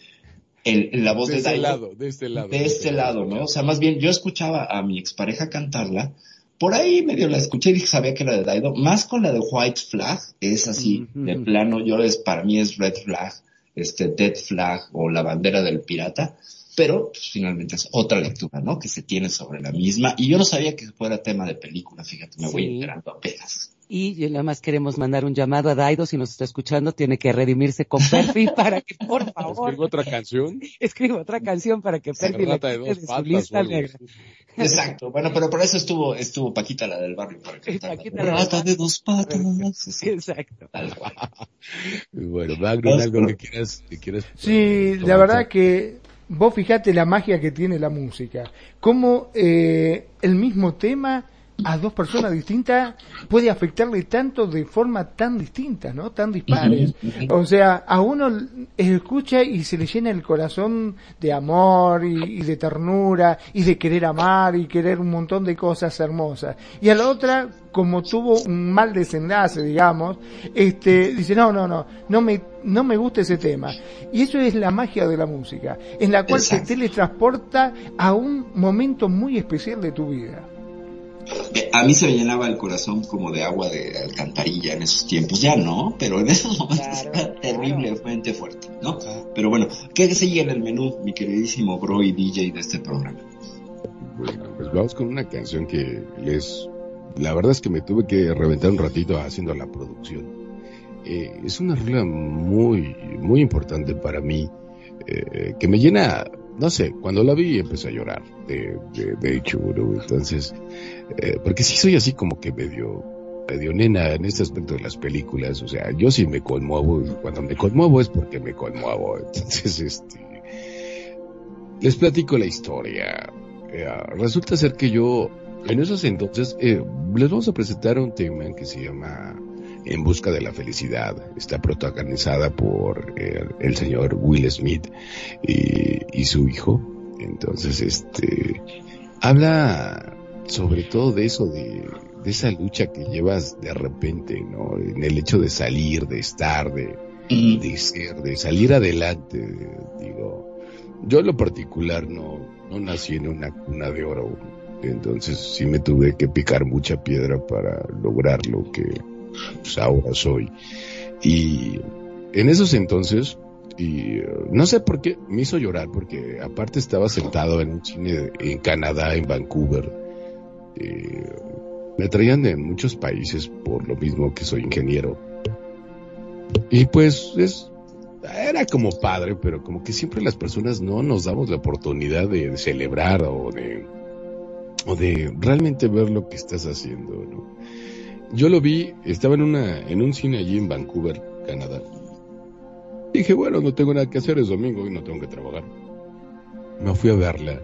Speaker 3: en, la voz
Speaker 2: De
Speaker 3: de
Speaker 2: este lado, de este lado.
Speaker 3: De este lado, ¿no? O sea, más bien yo escuchaba a mi expareja cantarla, por ahí medio la escuché y dije, sabía que era de Daido, más con la de White Flag, es así, de plano, yo es, para mí es Red Flag, este, Dead Flag o la bandera del pirata, pero pues, finalmente es otra lectura, ¿no? Que se tiene sobre la misma, y yo no sabía que fuera tema de película, fíjate, me voy enterando apenas.
Speaker 1: Y nada más queremos mandar un llamado a Daido, si nos está escuchando, tiene que redimirse con Perfi para que, por favor,
Speaker 2: ¿Escribo otra canción?
Speaker 1: escriba otra canción para que
Speaker 2: Se
Speaker 1: Perfi la
Speaker 2: trata de dos
Speaker 1: de
Speaker 2: patas.
Speaker 1: lista negra.
Speaker 3: Exacto, bueno, pero por eso estuvo, estuvo Paquita la del barrio para cantar.
Speaker 1: Paquita la
Speaker 3: Rata de dos patas. Sí,
Speaker 1: Exacto.
Speaker 3: tal cual.
Speaker 2: Bueno, Magno, algo que quieras, que quieras.
Speaker 4: Sí, la verdad que vos fijate la magia que tiene la música. Como eh, el mismo tema a dos personas distintas puede afectarle tanto de forma tan distinta, ¿no? Tan dispares. O sea, a uno escucha y se le llena el corazón de amor y, y de ternura y de querer amar y querer un montón de cosas hermosas. Y a la otra, como tuvo un mal desenlace, digamos, este, dice, no, no, no, no me, no me gusta ese tema. Y eso es la magia de la música, en la cual
Speaker 3: Exacto.
Speaker 4: te teletransporta a un momento muy especial de tu vida.
Speaker 3: A mí se me llenaba el corazón como de agua de alcantarilla en esos tiempos, ya no, pero en esos momentos
Speaker 1: Claro,
Speaker 3: era
Speaker 1: claro.
Speaker 3: terriblemente fuerte, ¿no? Pero bueno, ¿qué sigue en el menú, mi queridísimo bro y DJ de este programa?
Speaker 2: Bueno, pues vamos con una canción que les... La verdad es que me tuve que reventar un ratito haciendo la producción. Eh, es una regla muy, muy importante para mí, eh, que me llena, no sé, cuando la vi empecé a llorar, de, de, de hecho, ¿no? Entonces, eh, porque sí soy así como que medio, medio nena en este aspecto de las películas, o sea, yo sí me conmuevo, y cuando me conmuevo es porque me conmuevo, entonces, este, les platico la historia. Eh, resulta ser que yo, en esos entonces, eh, les vamos a presentar un tema que se llama En busca de la felicidad. Está protagonizada por eh, el señor Will Smith y, y su hijo. Entonces, este, habla sobre todo de eso, de, de esa lucha que llevas de repente, ¿no? En el hecho de salir, de estar, de, de ser, de salir adelante, digo. Yo en lo particular no, no nací en una cuna de oro, entonces sí me tuve que picar mucha piedra para lograr lo que pues, ahora soy. Y en esos entonces, y eh, no sé por qué, me hizo llorar, porque aparte estaba sentado en un cine en Canadá, en Vancouver. Eh, me traían de muchos países por lo mismo que soy ingeniero. Y pues es, era como padre, pero como que siempre las personas no nos damos la oportunidad de, de celebrar o de, o de realmente ver lo que estás haciendo, ¿no? Yo lo vi, estaba en una, en un cine allí en Vancouver, Canadá. Dije, bueno, no tengo nada que hacer, es domingo y no tengo que trabajar. Me fui a verla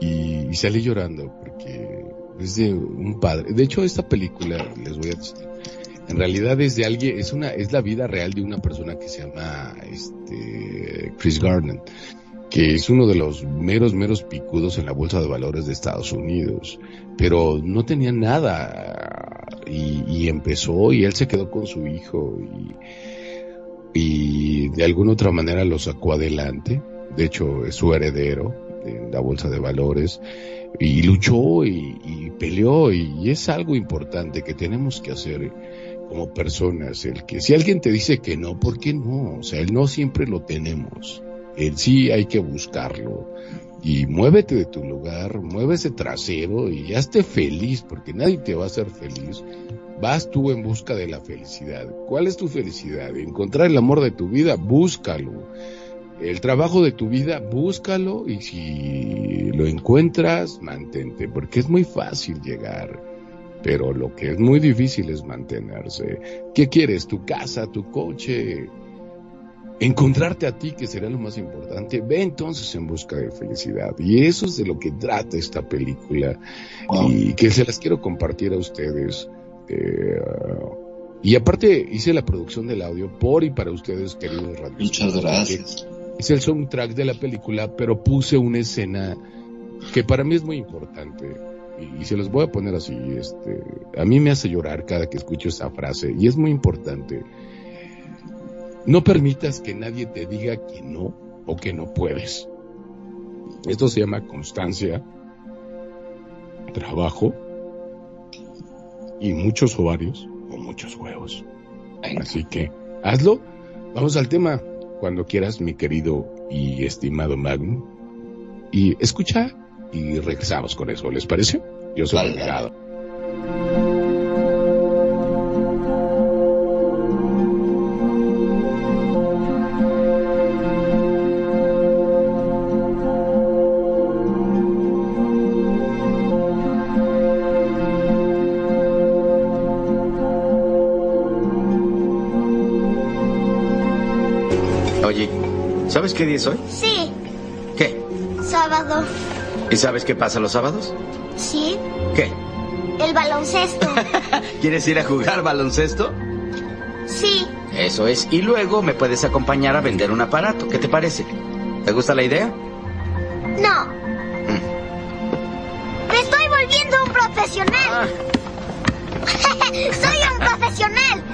Speaker 2: y, salí llorando porque es de un padre. De hecho, esta película, les voy a decir, en realidad es de alguien, es una, es la vida real de una persona que se llama, este, Chris Garden, que es uno de los meros, meros picudos en la bolsa de valores de Estados Unidos, pero no tenía nada y, empezó y él se quedó con su hijo y, y de alguna otra manera lo sacó adelante. De hecho, es su heredero en la bolsa de valores y luchó y, y peleó y, es algo importante que tenemos que hacer como personas. El que si alguien te dice que no, ¿por qué no? O sea, el no siempre lo tenemos. El sí hay que buscarlo. Y muévete de tu lugar, mueve trasero y hazte feliz, porque nadie te va a hacer feliz. Vas tú en busca de la felicidad. ¿Cuál es tu felicidad? Encontrar el amor de tu vida, búscalo. El trabajo de tu vida, búscalo y si lo encuentras, mantente, porque es muy fácil llegar, pero lo que es muy difícil es mantenerse. ¿Qué quieres? ¿Tu casa, tu coche? Encontrarte a ti, que será lo más importante. Ve entonces en busca de felicidad. Y eso es de lo que trata esta película y que se las quiero compartir a ustedes. Eh, y aparte hice la producción del audio por y para ustedes, queridos radios.
Speaker 3: Muchas gracias.
Speaker 2: Es el soundtrack de la película, pero puse una escena que para mí es muy importante. Y, y se los voy a poner así, este, a mí me hace llorar cada que escucho esa frase y es muy importante. No permitas que nadie te diga que no o que no puedes. Esto se llama constancia, trabajo y muchos ovarios o muchos huevos. Así que hazlo. Vamos al tema cuando quieras, mi querido y estimado Magnum. Y escucha y regresamos con eso, ¿les parece? Yo soy
Speaker 3: Vale,
Speaker 2: el
Speaker 11: qué día es hoy?
Speaker 12: Sí,
Speaker 11: ¿Qué?
Speaker 12: sábado.
Speaker 11: ¿Y sabes qué pasa los sábados?
Speaker 12: Sí,
Speaker 11: ¿Qué?
Speaker 12: El baloncesto.
Speaker 11: ¿Quieres ir a jugar baloncesto?
Speaker 12: Sí.
Speaker 11: Eso es. Y luego me puedes acompañar a vender un aparato. ¿Qué te parece? ¿Te gusta la idea?
Speaker 12: No. Me estoy volviendo un profesional. Soy un profesional.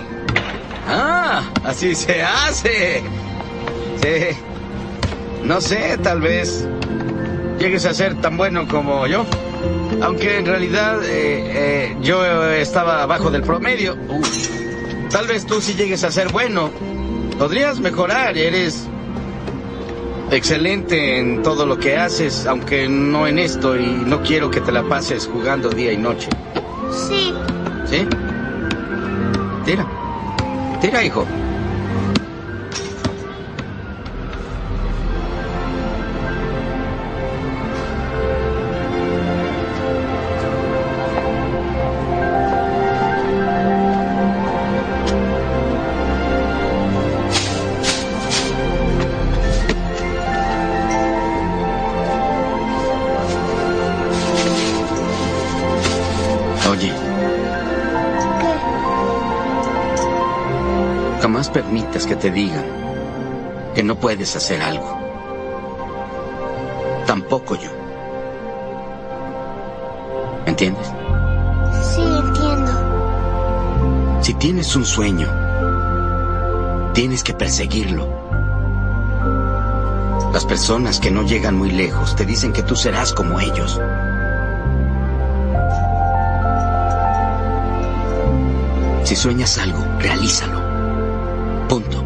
Speaker 11: Ah, así se hace. Sí. No sé, tal vez llegues a ser tan bueno como yo. Aunque en realidad eh, eh, yo estaba abajo del promedio. Uf. Tal vez tú sí llegues a ser bueno. Podrías mejorar, eres excelente en todo lo que haces, aunque no en esto y no quiero que te la pases jugando día y noche.
Speaker 12: Sí.
Speaker 11: ¿Sí? Tira. Tira, hijo. No puedes hacer algo. Tampoco yo. ¿Entiendes?
Speaker 12: Sí, entiendo.
Speaker 11: Si tienes un sueño, tienes que perseguirlo. Las personas que no llegan muy lejos te dicen que tú serás como ellos. Si sueñas algo, realízalo. Punto.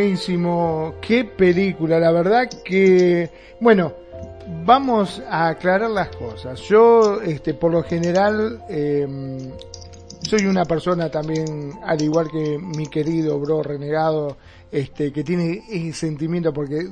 Speaker 4: Buenísimo, qué película, la verdad que, bueno, vamos a aclarar las cosas. Yo, este, por lo general, eh, soy una persona también, al igual que mi querido bro renegado, este, que tiene ese sentimiento porque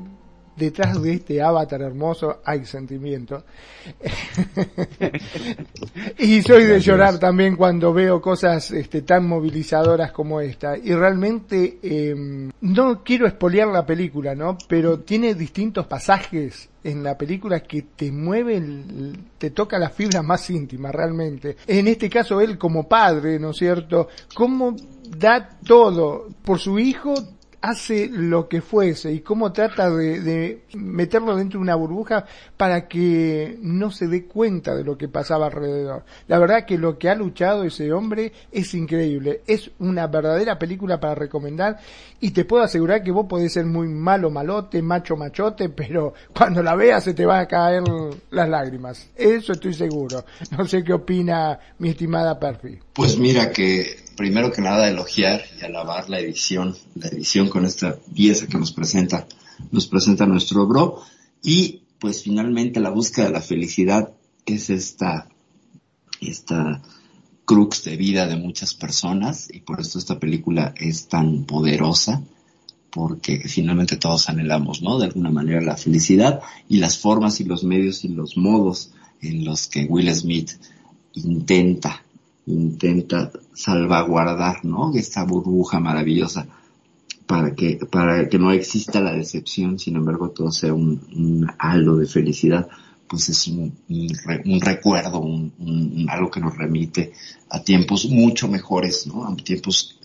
Speaker 4: detrás de este avatar hermoso hay sentimiento. y soy de llorar también cuando veo cosas este, tan movilizadoras como esta. Y realmente eh, no quiero espolear la película, ¿no? Pero tiene distintos pasajes en la película que te mueven, te toca las fibras más íntimas realmente. En este caso él como padre, ¿no es cierto? Cómo da todo por su hijo, hace lo que fuese y cómo trata de, meterlo dentro de una burbuja para que no se dé cuenta de lo que pasaba alrededor. La verdad que lo que ha luchado ese hombre es increíble. Es una verdadera película para recomendar y te puedo asegurar que vos podés ser muy malo malote, macho machote, pero cuando la veas se te van a caer las lágrimas. Eso estoy seguro. No sé qué opina mi estimada Perfi.
Speaker 3: Pues mira que primero que nada elogiar y alabar la edición, la edición con esta pieza que nos presenta, nos presenta nuestro bro y pues finalmente la búsqueda de la felicidad es esta, esta crux de vida de muchas personas y por esto esta película es tan poderosa porque finalmente todos anhelamos, ¿no? De alguna manera la felicidad y las formas y los medios y los modos en los que Will Smith intenta intenta salvaguardar, ¿no? Esta burbuja maravillosa para que, para que no exista la decepción, sin embargo todo sea un, halo de felicidad, pues es un, un, recuerdo, un, algo que nos remite a tiempos mucho mejores, ¿no? A tiempos,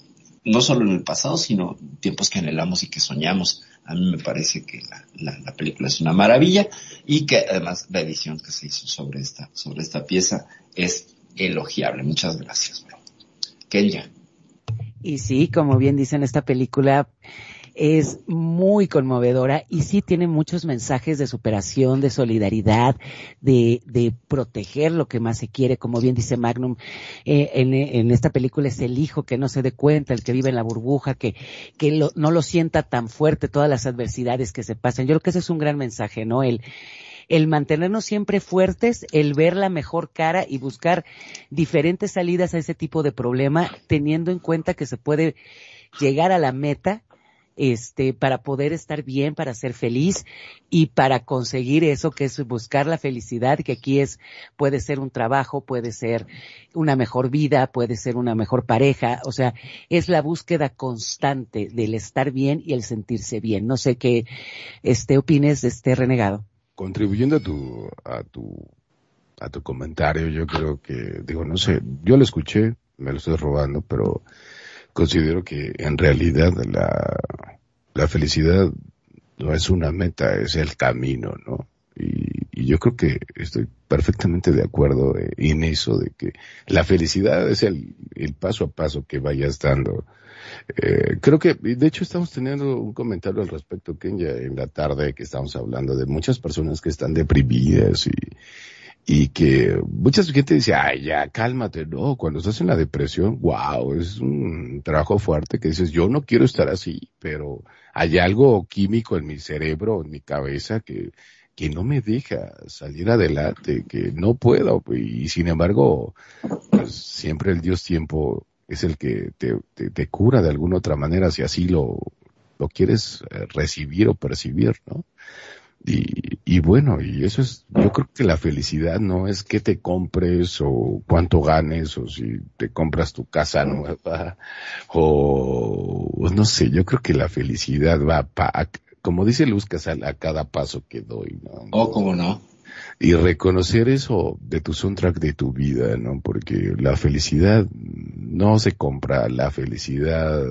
Speaker 3: no solo en el pasado, sino tiempos que anhelamos y que soñamos. A mí me parece que la, la, la película es una maravilla y que además la edición que se hizo sobre esta, sobre esta pieza es elogiable. Muchas gracias, bro.
Speaker 1: Y sí, como bien dicen, esta película es muy conmovedora y sí tiene muchos mensajes de superación, de solidaridad, de, de proteger lo que más se quiere, como bien dice Magnum, eh, en, en, esta película es el hijo que no se dé cuenta, el que vive en la burbuja, que, que lo, no lo sienta tan fuerte todas las adversidades que se pasan. Yo creo que ese es un gran mensaje, ¿no? El, el mantenernos siempre fuertes, el ver la mejor cara y buscar diferentes salidas a ese tipo de problema, teniendo en cuenta que se puede llegar a la meta este, para poder estar bien, para ser feliz y para conseguir eso que es buscar la felicidad, que aquí es, puede ser un trabajo, puede ser una mejor vida, puede ser una mejor pareja, o sea, es la búsqueda constante del estar bien y el sentirse bien. No sé qué, este, opines este renegado.
Speaker 2: Contribuyendo a tu, a tu, a tu comentario, yo creo que, digo, no sé, yo lo escuché, me lo estoy robando, pero considero que en realidad la, la felicidad no es una meta, es el camino, ¿no? Y, y yo creo que estoy perfectamente de acuerdo eh, en eso, de que la felicidad es el, el paso a paso que vayas dando. Eh, creo que, de hecho estamos teniendo un comentario al respecto, Kenya, en la tarde que estamos hablando de muchas personas que están deprimidas y, y que mucha gente dice, ay, ya, cálmate, no, cuando estás en la depresión, wow, es un trabajo fuerte que dices, yo no quiero estar así, pero hay algo químico en mi cerebro, en mi cabeza que, que no me deja salir adelante, que no puedo, y sin embargo, pues siempre el Dios tiempo es el que te, te, cura de alguna otra manera, si así lo, lo quieres eh, recibir o percibir, ¿no? Y, y bueno, y eso es, yo creo que la felicidad no es que te compres o cuánto ganes o si te compras tu casa nueva o, no sé, yo creo que la felicidad va pa, como dice Luz Casal, a cada paso que doy, ¿no?
Speaker 3: Oh, cómo no.
Speaker 2: Y reconocer eso de tu soundtrack de tu vida, ¿no? Porque la felicidad no se compra, la felicidad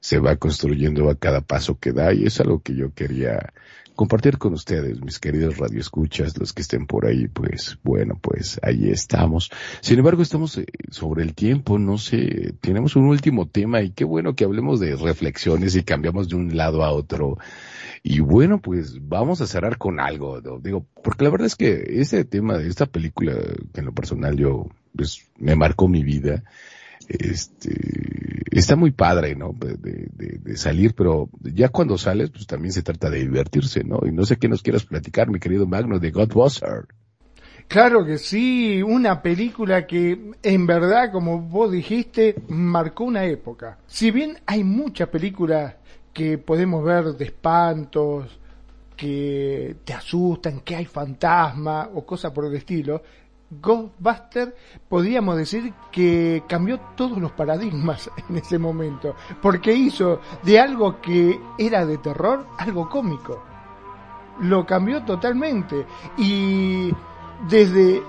Speaker 2: se va construyendo a cada paso que da y es algo que yo quería compartir con ustedes, mis queridos radioescuchas, los que estén por ahí, pues bueno, pues ahí estamos. Sin embargo, estamos eh, sobre el tiempo, no sé, tenemos un último tema y qué bueno que hablemos de reflexiones y cambiamos de un lado a otro. Y bueno, pues vamos a cerrar con algo, digo, porque la verdad es que este tema de esta película, que en lo personal yo, pues me marcó mi vida, este, está muy padre, ¿no? De- de- de salir, pero ya cuando sales, pues también se trata de divertirse, ¿no? Y no sé qué nos quieras platicar, mi querido Magno, de Godbuster.
Speaker 4: Claro que sí, una película que en verdad, como vos dijiste, marcó una época. Si bien hay muchas películas que podemos ver de espantos, que te asustan, que hay fantasma o cosas por el estilo, Ghostbuster podríamos decir que cambió todos los paradigmas en ese momento, porque hizo de algo que era de terror algo cómico lo cambió totalmente. Y desde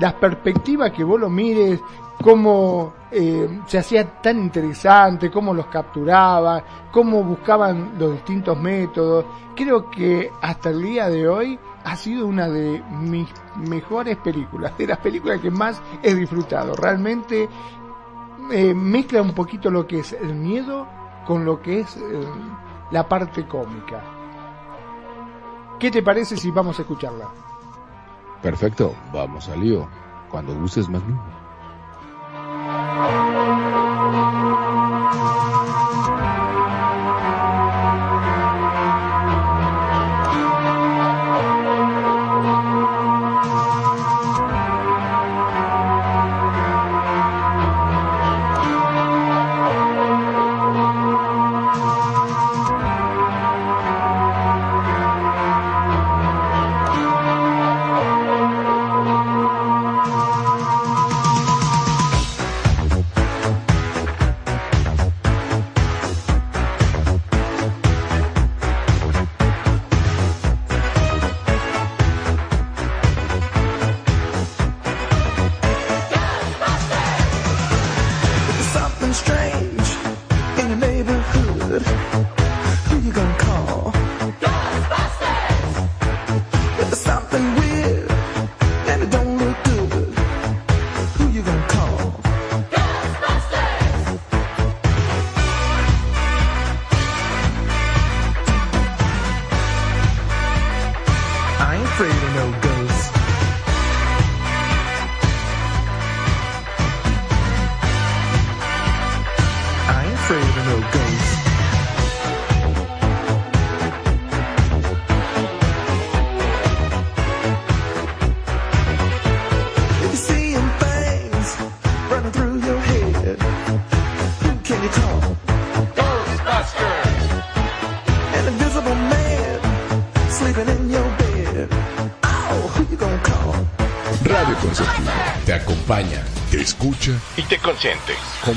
Speaker 4: la perspectiva que vos lo mires, cómo eh, se hacía tan interesante, cómo los capturaban, cómo buscaban los distintos métodos, creo que hasta el día de hoy ha sido una de mis mejores películas, de las películas que más he disfrutado. Realmente eh, mezcla un poquito lo que es el miedo con lo que es eh, la parte cómica. ¿Qué te parece si vamos a escucharla?
Speaker 2: Perfecto, vamos al lío. Cuando gustes, Magno.
Speaker 6: Something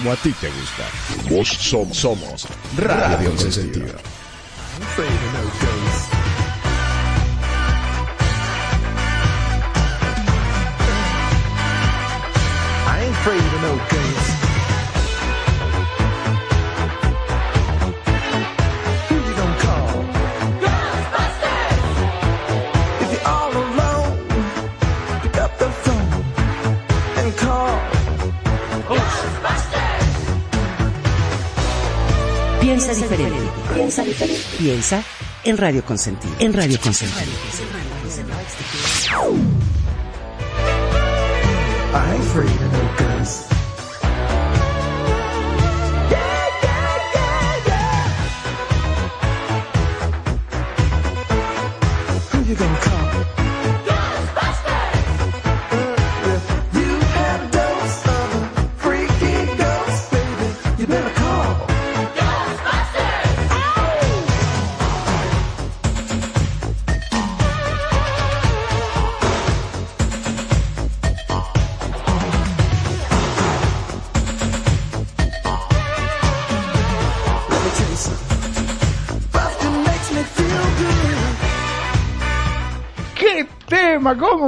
Speaker 2: como a ti te gusta.
Speaker 13: Vos somos, somos
Speaker 2: Radio Consentido.
Speaker 1: Piensa en Radio Consentido. En Radio Consentido.
Speaker 6: I ain't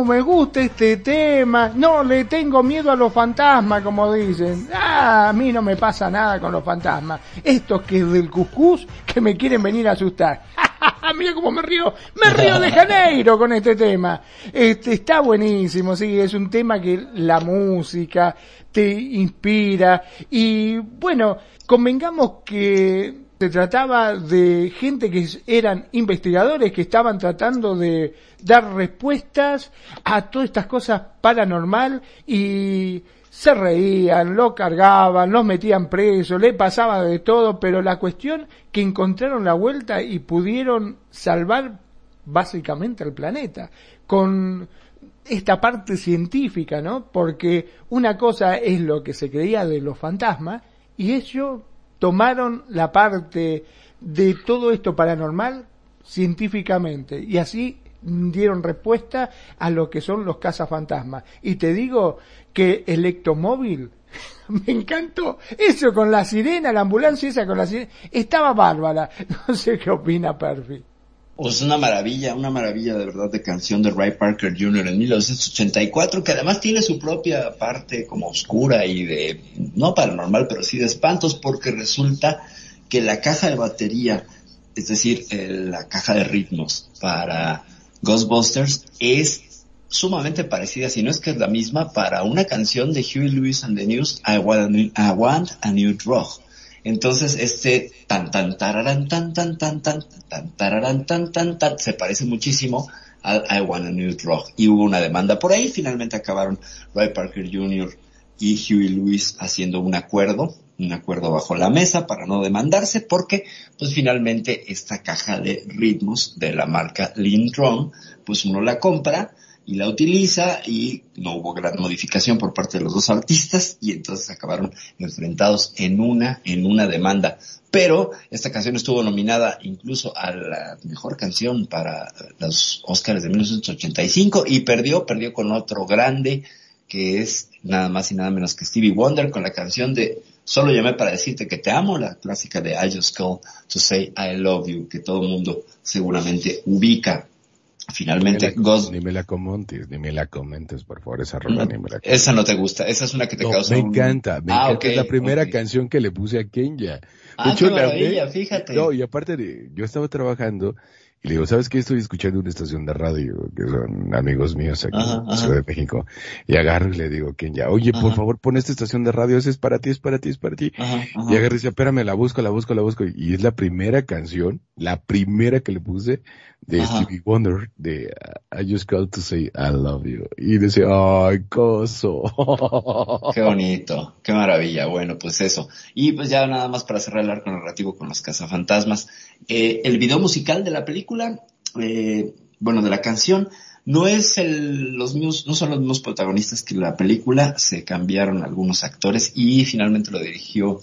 Speaker 4: ¿Cómo me gusta este tema? No le tengo miedo a los fantasmas, como dicen. Ah, a mí no me pasa nada con los fantasmas. Estos que del cuscús que me quieren venir a asustar. Mira cómo me río, me río de Janeiro con este tema. Este está buenísimo, sí, es un tema que la música te inspira y bueno, convengamos que se trataba de gente que eran investigadores que estaban tratando de dar respuestas a todas estas cosas paranormal y se reían, lo cargaban, los metían presos, le pasaba de todo, pero la cuestión que encontraron la vuelta y pudieron salvar básicamente al planeta con esta parte científica, ¿no? Porque una cosa es lo que se creía de los fantasmas y ellos tomaron la parte de todo esto paranormal científicamente y así dieron respuesta a lo que son los cazafantasmas. Y te digo que el ectomóvil me encantó. Eso con la sirena, la ambulancia esa con la sirena, estaba bárbara. No sé qué opina Perfi.
Speaker 3: Pues una maravilla, una maravilla de verdad de canción de Ray Parker Jr. en 1984, que además tiene su propia parte como oscura y de, no paranormal, pero sí de espantos, porque resulta que la caja de batería, es decir, la caja de ritmos para Ghostbusters es sumamente parecida, si no es que es la misma, para una canción de Huey Lewis and the News, I Want a New, I Want a New Drug. Entonces, este tan tan tararán tan tan tan tan tan tararán tan tan tan se parece muchísimo al I Want a New Drug. Y hubo una demanda por ahí, finalmente acabaron Ray Parker Jr. y Huey Lewis haciendo un acuerdo, un acuerdo bajo la mesa para no demandarse, porque pues finalmente esta caja de ritmos de la marca Lindron, pues uno la compra y la utiliza y no hubo gran modificación por parte de los dos artistas y entonces acabaron enfrentados en una, en una demanda. Pero esta canción estuvo nominada incluso a la mejor canción para los Oscars de 1985 y perdió, perdió con otro grande que es nada más y nada menos que Stevie Wonder con la canción de Solo llamé para decirte que te amo, la clásica de I Just Call to Say I Love You, que todo el mundo seguramente ubica. Finalmente,
Speaker 2: ni la, ni me la comentes, ni me la comentes, por favor, esa rola,
Speaker 3: No,
Speaker 2: ni me la
Speaker 3: esa no te gusta, esa es una que te
Speaker 2: No,
Speaker 3: causa
Speaker 2: me
Speaker 3: un-
Speaker 2: encanta, me
Speaker 3: Ah,
Speaker 2: encanta.
Speaker 3: ok,
Speaker 2: es la primera
Speaker 3: ok.
Speaker 2: canción que le puse a Kenya. De
Speaker 3: Ah,
Speaker 2: hecho,
Speaker 3: qué
Speaker 2: la
Speaker 3: fíjate.
Speaker 2: No, y aparte de, yo estaba trabajando y le digo, ¿sabes qué? Estoy escuchando una estación de radio que son amigos míos aquí
Speaker 3: Ajá,
Speaker 2: en
Speaker 3: ajá.
Speaker 2: Ciudad de México. Y agarro y le digo, Kenya, oye, por favor, pon esta estación de radio, esa es para ti, es para ti, es para ti. Y agarro y dice, espérame, la busco, la busco, la busco. Y es la primera canción, la primera que le puse de. Stevie Wonder, de uh, I Just Called to Say I Love You. Y decía, ay, coso.
Speaker 3: Qué bonito, qué maravilla. Bueno, pues eso. Y pues ya nada más para cerrar el arco narrativo con los cazafantasmas. Eh, el video musical de la película, eh, bueno, de la canción, no es el, los mismos, no son los mismos protagonistas que la película, se cambiaron algunos actores y finalmente lo dirigió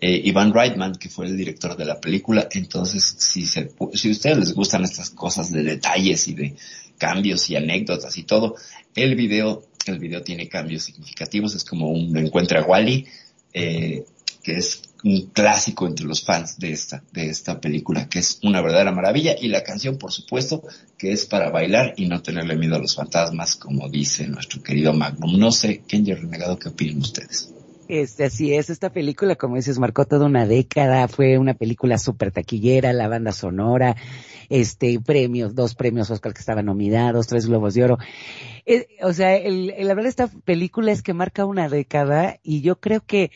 Speaker 3: eh, Ivan Reitman, que fue el director de la película. Entonces, si, si a ustedes les gustan estas cosas de detalles y de cambios y anécdotas y todo, el video, el video tiene cambios significativos. Es como un encuentro a Wally, eh, que es un clásico entre los fans de esta, de esta película, que es una verdadera maravilla. Y la canción, por supuesto, que es para bailar y no tenerle miedo a los fantasmas, como dice nuestro querido Magnum. No sé, Kenji Renegado, ¿qué opinan ustedes?
Speaker 1: Este, así es, esta película, como dices, marcó toda una década, fue una película súper taquillera, la banda sonora, este, premios, dos premios Oscar que estaban nominados, tres globos de oro. Eh, o sea, el, el hablar de esta película es que marca una década y yo creo que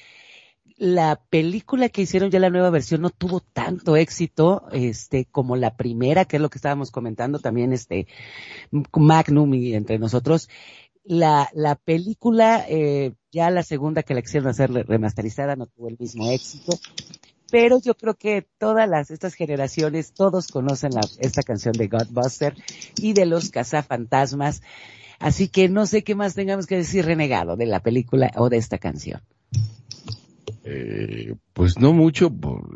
Speaker 1: la película que hicieron ya la nueva versión no tuvo tanto éxito, este, como la primera, que es lo que estábamos comentando también, este, Magnum y entre nosotros. La, la película, eh, ya la segunda que la quisieron hacer re- remasterizada no tuvo el mismo éxito, pero yo creo que todas las, estas generaciones, todos conocen la, esta canción de Godbuster y de los cazafantasmas, así que no sé qué más tengamos que decir renegado de la película o de esta canción.
Speaker 2: Eh, pues no mucho, por,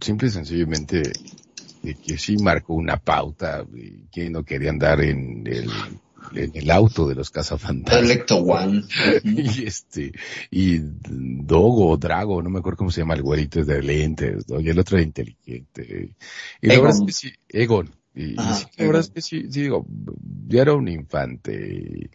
Speaker 2: simple y sencillamente de que sí marcó una pauta, que no quería andar en el, en el auto de los cazafantasmas.
Speaker 3: One.
Speaker 2: y este, y Dogo, Drago, no me acuerdo cómo se llama el güerito de lentes, ¿no? y el otro era inteligente. Y la
Speaker 3: Egon.
Speaker 2: verdad es que sí, Egon. Y, y sí, la verdad es que sí, sí digo, yo era un infante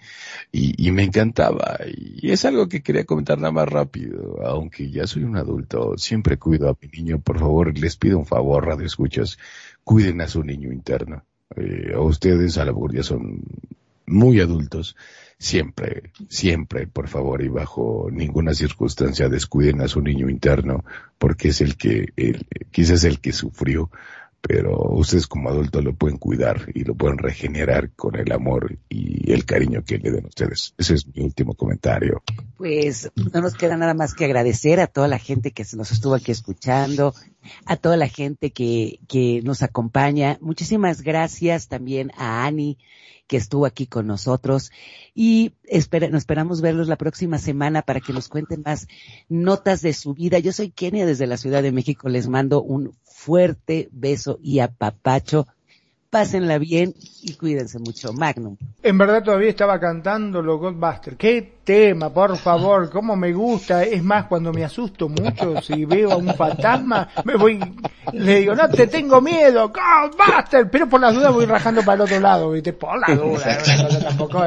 Speaker 2: y, y me encantaba. Y es algo que quería comentar nada más rápido, aunque ya soy un adulto, siempre cuido a mi niño, por favor, les pido un favor, radio escuchas, cuiden a su niño interno. Eh, a ustedes a lo mejor ya son muy adultos, siempre, siempre, por favor, y bajo ninguna circunstancia descuiden a su niño interno, porque es el que, el, quizás el que sufrió, pero ustedes como adultos lo pueden cuidar y lo pueden regenerar con el amor y el cariño que le den ustedes. Ese es mi último comentario.
Speaker 1: Pues no nos queda nada más que agradecer a toda la gente que nos estuvo aquí escuchando, a toda la gente que, que nos acompaña. Muchísimas gracias también a Ani, que estuvo aquí con nosotros. Y nos esperamos verlos la próxima semana para que nos cuenten más notas de su vida. Yo soy Kenia desde la Ciudad de México. Les mando un fuerte beso y apapacho. Pásenla bien y cuídense mucho. Magnum.
Speaker 4: En verdad todavía estaba cantando los Godbuster. Qué tema, por favor, cómo me gusta. Es más, cuando me asusto mucho, si veo a un fantasma, me voy, le digo, no te tengo miedo, Godbuster, pero por las dudas voy rajando para el otro lado, viste, por la duda, una cosa tampoco,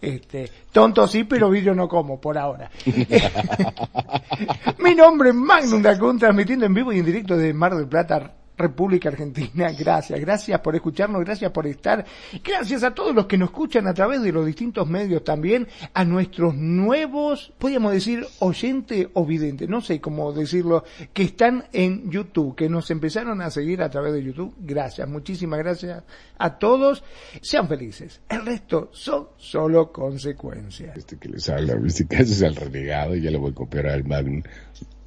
Speaker 4: este, tonto sí, pero vidrio no como, por ahora. Mi nombre es Magnum Dacun, transmitiendo en vivo y en directo desde Mar del Plata, República Argentina. Gracias, gracias por escucharnos, gracias por estar. Gracias a todos los que nos escuchan a través de los distintos medios también, a nuestros nuevos, podríamos decir, oyente o vidente, no sé cómo decirlo, que están en YouTube, que nos empezaron a seguir a través de YouTube. Gracias, muchísimas gracias a todos. Sean felices. El resto son solo consecuencias.
Speaker 2: Este que les habla, que ese es el renegado, ya le voy a copiar al Magnum.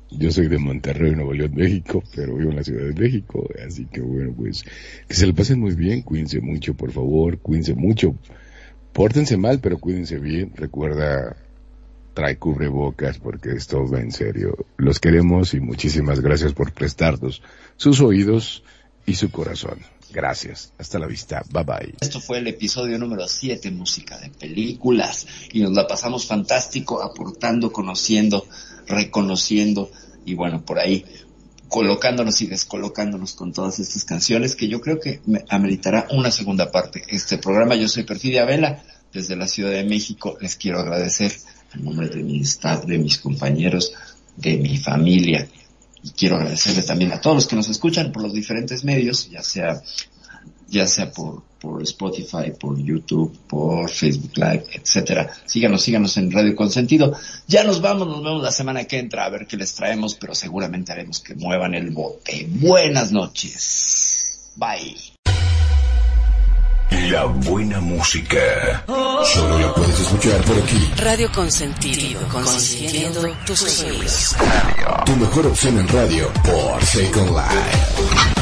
Speaker 2: Yo soy de Monterrey, Nuevo León, México, pero vivo en la Ciudad de México, así que bueno, pues que se lo pasen muy bien, cuídense mucho, por favor, cuídense mucho. Pórtense mal, pero cuídense bien. Recuerda, trae cubrebocas porque esto va en serio. Los queremos y muchísimas gracias por prestarnos sus oídos y su corazón. Gracias. Hasta la vista. Bye bye.
Speaker 3: Esto fue el episodio número 7, música de películas, y nos la pasamos fantástico aportando, conociendo, reconociendo, y bueno, por ahí colocándonos y descolocándonos con todas estas canciones que yo creo que me ameritará una segunda parte. Este programa, yo soy Perfidia Vela, desde la Ciudad de México, les quiero agradecer en nombre de mi staff, de mis compañeros, de mi familia, y quiero agradecerle también a todos los que nos escuchan por los diferentes medios, ya sea ya sea por, por Spotify, por YouTube, por Facebook Live, etcétera. Síganos, síganos en Radio Consentido. Ya nos vamos, nos vemos la semana que entra a ver qué les traemos, pero seguramente haremos que muevan el bote. Buenas noches. Bye.
Speaker 13: La buena música. Solo la puedes escuchar por aquí.
Speaker 14: Radio Consentido, consintiendo tus sueños.
Speaker 13: Tu mejor opción en radio por Second Life.